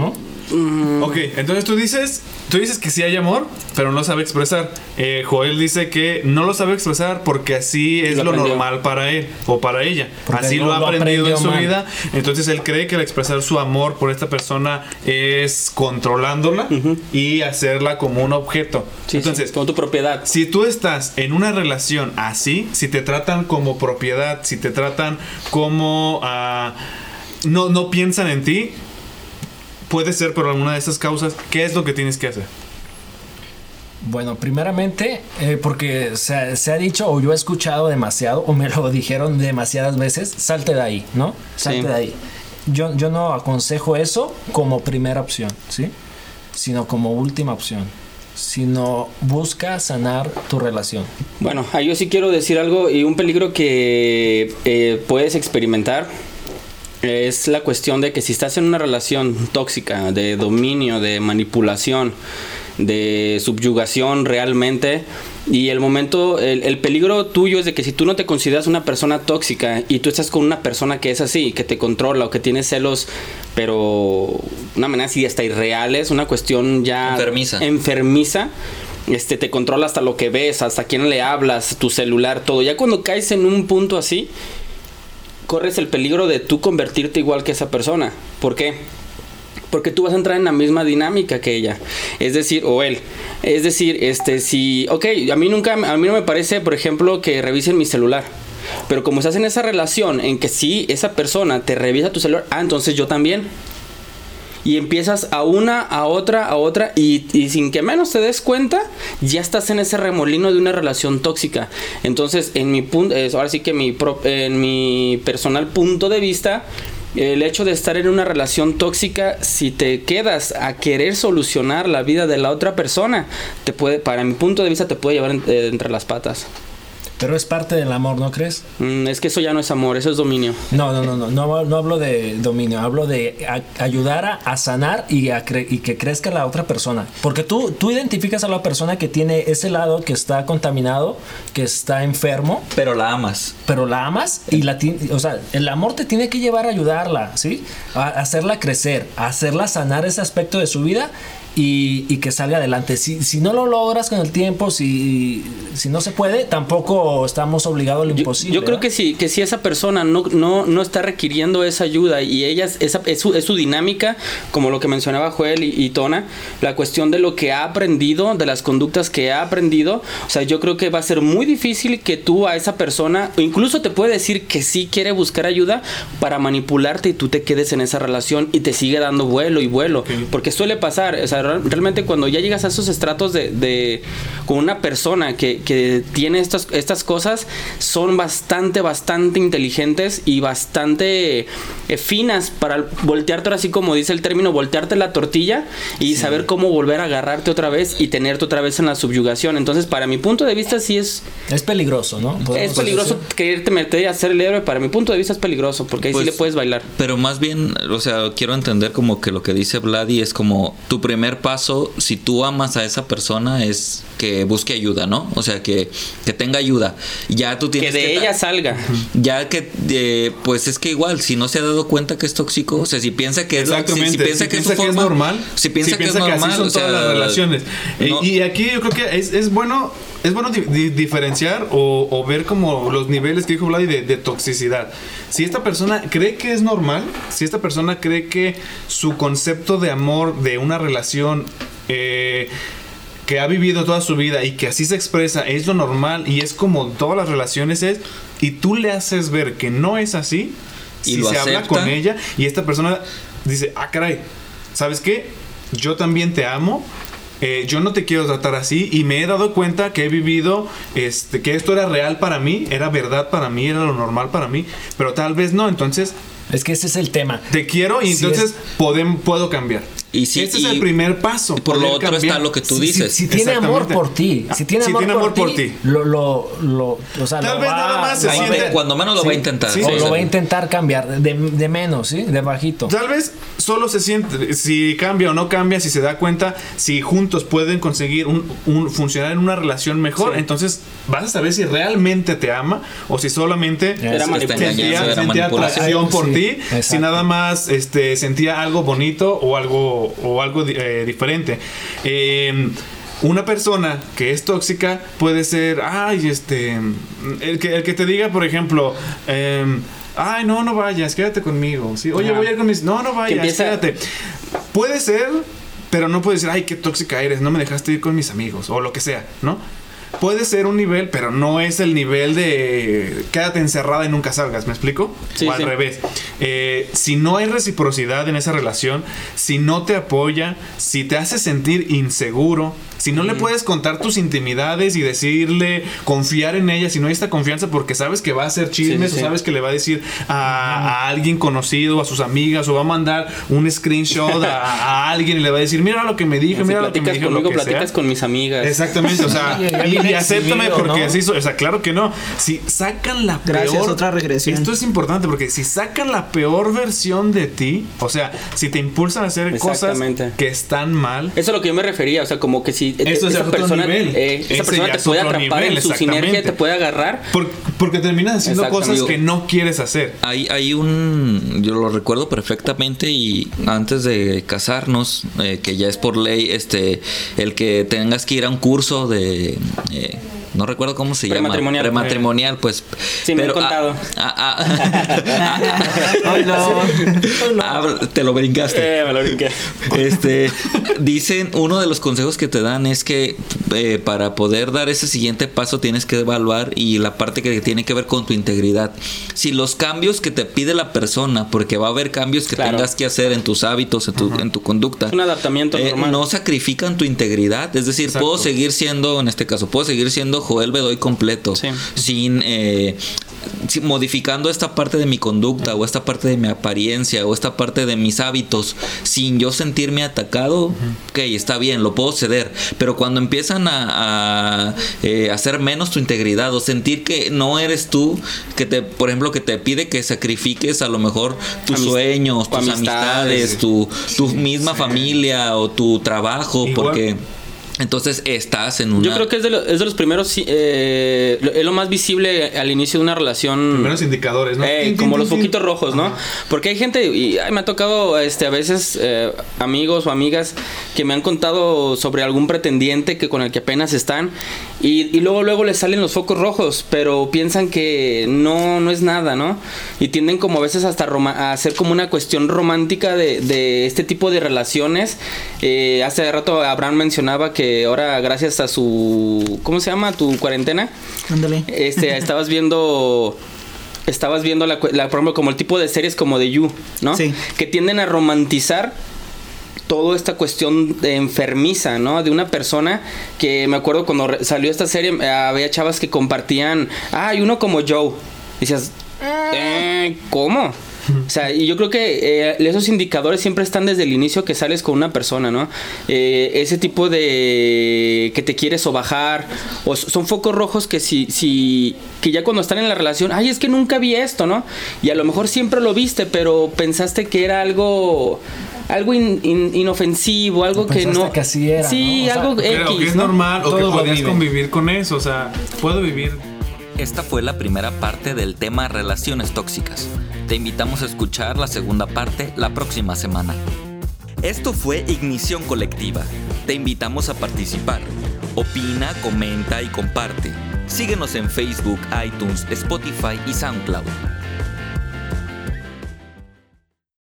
¿no? Ok, entonces tú dices, tú dices que sí hay amor, pero no sabe expresar. Eh, Joel dice que no lo sabe expresar porque así es Lo normal para él o para ella. Porque así no lo ha aprendido en su mal. vida. Entonces él cree que el expresar su amor por esta persona es controlándola y hacerla como un objeto. sí, sí, entonces, como tu propiedad. si tú estás en una relación así, si te tratan como propiedad, si te tratan como ah, no, no piensan en ti, puede ser por alguna de esas causas, ¿qué es lo que tienes que hacer? Bueno, primeramente, eh, porque se, se ha dicho o yo he escuchado demasiado o me lo (laughs) dijeron demasiadas veces, salte de ahí, ¿no? Salte Sí. de ahí. Yo, yo no aconsejo eso como primera opción, ¿sí? Sino como última opción. Sino busca sanar tu relación. Bueno, ahí yo sí quiero decir algo y un peligro que eh, puedes experimentar es la cuestión de que si estás en una relación tóxica, de dominio, de manipulación, de subyugación realmente, y el momento, el, el peligro tuyo es de que si tú no te consideras una persona tóxica y tú estás con una persona que es así, que te controla o que tiene celos, pero una manera así hasta irreales, una cuestión ya Enfermiza. enfermiza, este te controla hasta lo que ves, hasta quién le hablas, tu celular, todo. Ya cuando caes en un punto así, corres el peligro de tú convertirte igual que esa persona. ¿Por qué? Porque tú vas a entrar en la misma dinámica que ella. Es decir, o él. Es decir, este, si, ok, a mí nunca, a mí no me parece, por ejemplo, que revisen mi celular. Pero como estás en esa relación en que si esa persona te revisa tu celular, ah, entonces yo también. Y empiezas a una, a otra, a otra, y, sin que menos te des cuenta, ya estás en ese remolino de una relación tóxica. Entonces, en mi punto, ahora sí que mi en mi personal punto de vista, el hecho de estar en una relación tóxica, si te quedas a querer solucionar la vida de la otra persona, te puede, para mi punto de vista, te puede llevar eh, entre las patas. Pero es parte del amor, ¿no crees? Mm, es que eso ya no es amor, eso es dominio. No, no, no, no, no, no hablo de dominio, hablo de a- ayudar a, a sanar y, a cre- y que crezca la otra persona. Porque tú, tú identificas a la persona que tiene ese lado que está contaminado, que está enfermo, Pero la amas. pero la amas y la o sea, el amor te tiene que llevar a ayudarla, ¿sí? A a hacerla crecer, a hacerla sanar ese aspecto de su vida y, y que salga adelante. Si, si no lo logras con el tiempo, si, si no se puede, tampoco estamos obligados a lo Yo, imposible. yo creo ¿verdad? que si, que si esa persona no, no, no está requiriendo esa ayuda y ella es, esa, es, su, es su dinámica, como lo que mencionaba Joel y, y Tona, la cuestión de lo que ha aprendido, de las conductas que ha aprendido, o sea, yo creo que va a ser muy difícil que tú a esa persona, o incluso te puede decir que sí quiere buscar ayuda para manipularte y tú te quedes en esa relación y te sigue dando vuelo y vuelo, porque suele pasar, o sea, realmente cuando ya llegas a esos estratos de, de con una persona que, que tiene estas, estas cosas, son bastante, bastante inteligentes y bastante eh, finas para voltearte, ahora sí como dice el término, voltearte la tortilla y saber cómo volver a agarrarte otra vez y tenerte otra vez en la subyugación. Entonces, para mi punto de vista, sí es, Es peligroso, ¿no? es peligroso decir. quererte meter y hacer el héroe. Para mi punto de vista es peligroso porque ahí Pues, sí le puedes bailar. Pero más bien, o sea, quiero entender como que lo que dice Vladi es como tu primer paso, si tú amas a esa persona, es que busque ayuda, ¿no? O sea, que, que tenga ayuda. Ya tú Que tienes de ella salga. Ya que, eh, pues es que igual, si no se ha dado cuenta que es tóxico, o sea, si piensa que es la- si- piensa que, es, su forma- normal. si piensa, que es normal, son o sea, todas las relaciones. Y- aquí yo creo que es, es bueno. Es bueno di- di- diferenciar o, o ver como los niveles que dijo Vladi de, de toxicidad. Si esta persona cree que es normal, si esta persona cree que su concepto de amor, de una relación eh, que ha vivido toda su vida y que así se expresa es lo normal y es como todas las relaciones es, y tú le haces ver que no es así, Y si se habla con ella y esta persona dice, ah, caray, ¿sabes qué? Yo también te amo. Eh, yo no te quiero tratar así y me he dado cuenta que he vivido este que esto era real para mí, era verdad para mí, era lo normal para mí, pero tal vez no, entonces Es que ese es el tema. te quiero y Sí, entonces podem- puedo cambiar. Y si- este es el primer paso. por lo otro cambiar. está lo que tú Si- si- dices. Si, tiene amor por ti, si tiene Si amor, tiene por, amor ti, por ti. lo, lo, lo, o sea, Tal lo vez va- nada más se siente- cuando menos lo Sí, va a intentar. sí, o sí. lo va a intentar cambiar de, de menos, ¿sí? De bajito. Tal vez solo se siente, si cambia o no cambia, si se da cuenta, si juntos pueden conseguir un, un- funcionar en una relación mejor, Sí. entonces vas a saber si realmente te ama o si solamente Era Está manipulación. engañando, sentía, era sentía manipulación. atracción por Sí, ti, exacto. si nada más este, sentía algo bonito o algo, o algo eh, diferente. Eh, una persona que es tóxica puede ser, ay, este, el que, el que te diga, por ejemplo, em, ay, no, no vayas, quédate conmigo. ¿sí? Oye, Ajá. voy a ir con mis, no, no vayas, empieza- quédate. Puede ser, pero no puede decir, ay, qué tóxica eres, no me dejaste ir con mis amigos, o lo que sea, ¿no? Puede ser un nivel, pero no es el nivel de quédate encerrada y nunca salgas, ¿me explico? Sí, o al sí. revés. Eh, si no hay reciprocidad en esa relación, si no te apoya, si te hace sentir inseguro, si no le puedes contar tus intimidades y decirle, confiar en ella, si no hay esta confianza porque sabes que va a hacer chismes Sí, sí, o sabes que le va a decir a, a alguien conocido, a sus amigas, o va a mandar un screenshot a, a alguien y le va a decir, mira lo que me dijo, Si mira lo que me dijo, lo conmigo, que platicas sea". con mis amigas. Exactamente, o sea, (laughs) y, y acéptame porque ¿no? así. O sea, claro que no. Si sacan la Gracias, peor. otra regresión. Esto es importante porque si sacan la peor versión de ti, o sea, si te impulsan a hacer cosas que están mal. Eso es a lo que yo me refería, o sea, como que si Eso es esa otro persona, nivel. eh, esa persona te es puede atrapar nivel, en su sinergia, exactamente. te puede agarrar. por- porque terminas haciendo Exacto, cosas amigo. que no quieres hacer. Hay, hay un, yo lo recuerdo perfectamente y antes de casarnos, eh, que ya es por ley, este, el que tengas que ir a un curso de, eh, no recuerdo cómo se llama, Prematrimonial. prematrimonial, pues. Sí, me han ah, contado. ah, ah, (laughs) ah, te lo brincaste. Eh, me lo brinqué. Este, dicen, uno de los consejos que te dan es que eh, para poder dar ese siguiente paso tienes que evaluar y la parte que tiene que ver con tu integridad. Si los cambios que te pide la persona, porque va a haber cambios que Claro. tengas que hacer en tus hábitos, en tu, en tu conducta. Es un adaptamiento eh, normal. no sacrifican tu integridad, es decir, Exacto. puedo seguir siendo, en este caso, puedo seguir siendo Joel Bedoy completo, Sí. sin eh, modificando esta parte de mi conducta o esta parte de mi apariencia o esta parte de mis hábitos sin yo sentirme atacado, ok, está bien, lo puedo ceder, pero cuando empiezan a, a, eh, hacer menos tu integridad o sentir que no eres tú, que te, por ejemplo, que te pide que sacrifiques a lo mejor tus Amist- sueños, tus amistades. amistades, tu, tu misma familia o tu trabajo, Igual- porque entonces estás en una... Yo creo que es de, lo- es de los primeros, sí, eh, lo- es lo más visible al inicio de una relación. Primeros indicadores, ¿no? Eh, como los tin. foquitos rojos, ¿no? Porque hay gente, y ay, me ha tocado este, a veces eh, amigos o amigas que me han contado sobre algún pretendiente que con el que apenas están y, y luego luego les salen los focos rojos, pero piensan que no, no es nada, ¿no? Y tienden como a veces hasta a hacer como una cuestión romántica de, de este tipo de relaciones. Eh, hace rato Abraham mencionaba que ahora gracias a su, ¿cómo se llama? Tu cuarentena. Ándale. Este, (laughs) estabas viendo. Estabas viendo la, la, por ejemplo, como el tipo de series como de You, ¿no? Sí. Que tienden a romantizar toda esta cuestión de enfermiza, ¿no? De una persona que me acuerdo cuando salió esta serie, eh, había chavas que compartían, ah, hay uno como Joe. Y decías, eh, ¿cómo? O sea, y yo creo que eh, esos indicadores siempre están desde el inicio que sales con una persona, ¿no? Eh, ese tipo de que te quieres o bajar, o son focos rojos que si, si, que ya cuando están en la relación, ay, es que nunca vi esto, ¿no? Y a lo mejor siempre lo viste, pero pensaste que era algo, algo in- in- inofensivo, algo que no. que así era, Sí, ¿no? O sea, algo Pero X, que es ¿no? normal o que Todo lo podías convivir con eso. O sea, puedo vivir Esta fue la primera parte del tema relaciones tóxicas. Te invitamos a escuchar la segunda parte la próxima semana. Esto fue Ignición Colectiva. Te invitamos a participar. Opina, comenta y comparte. Síguenos en Facebook, iTunes, Spotify y SoundCloud.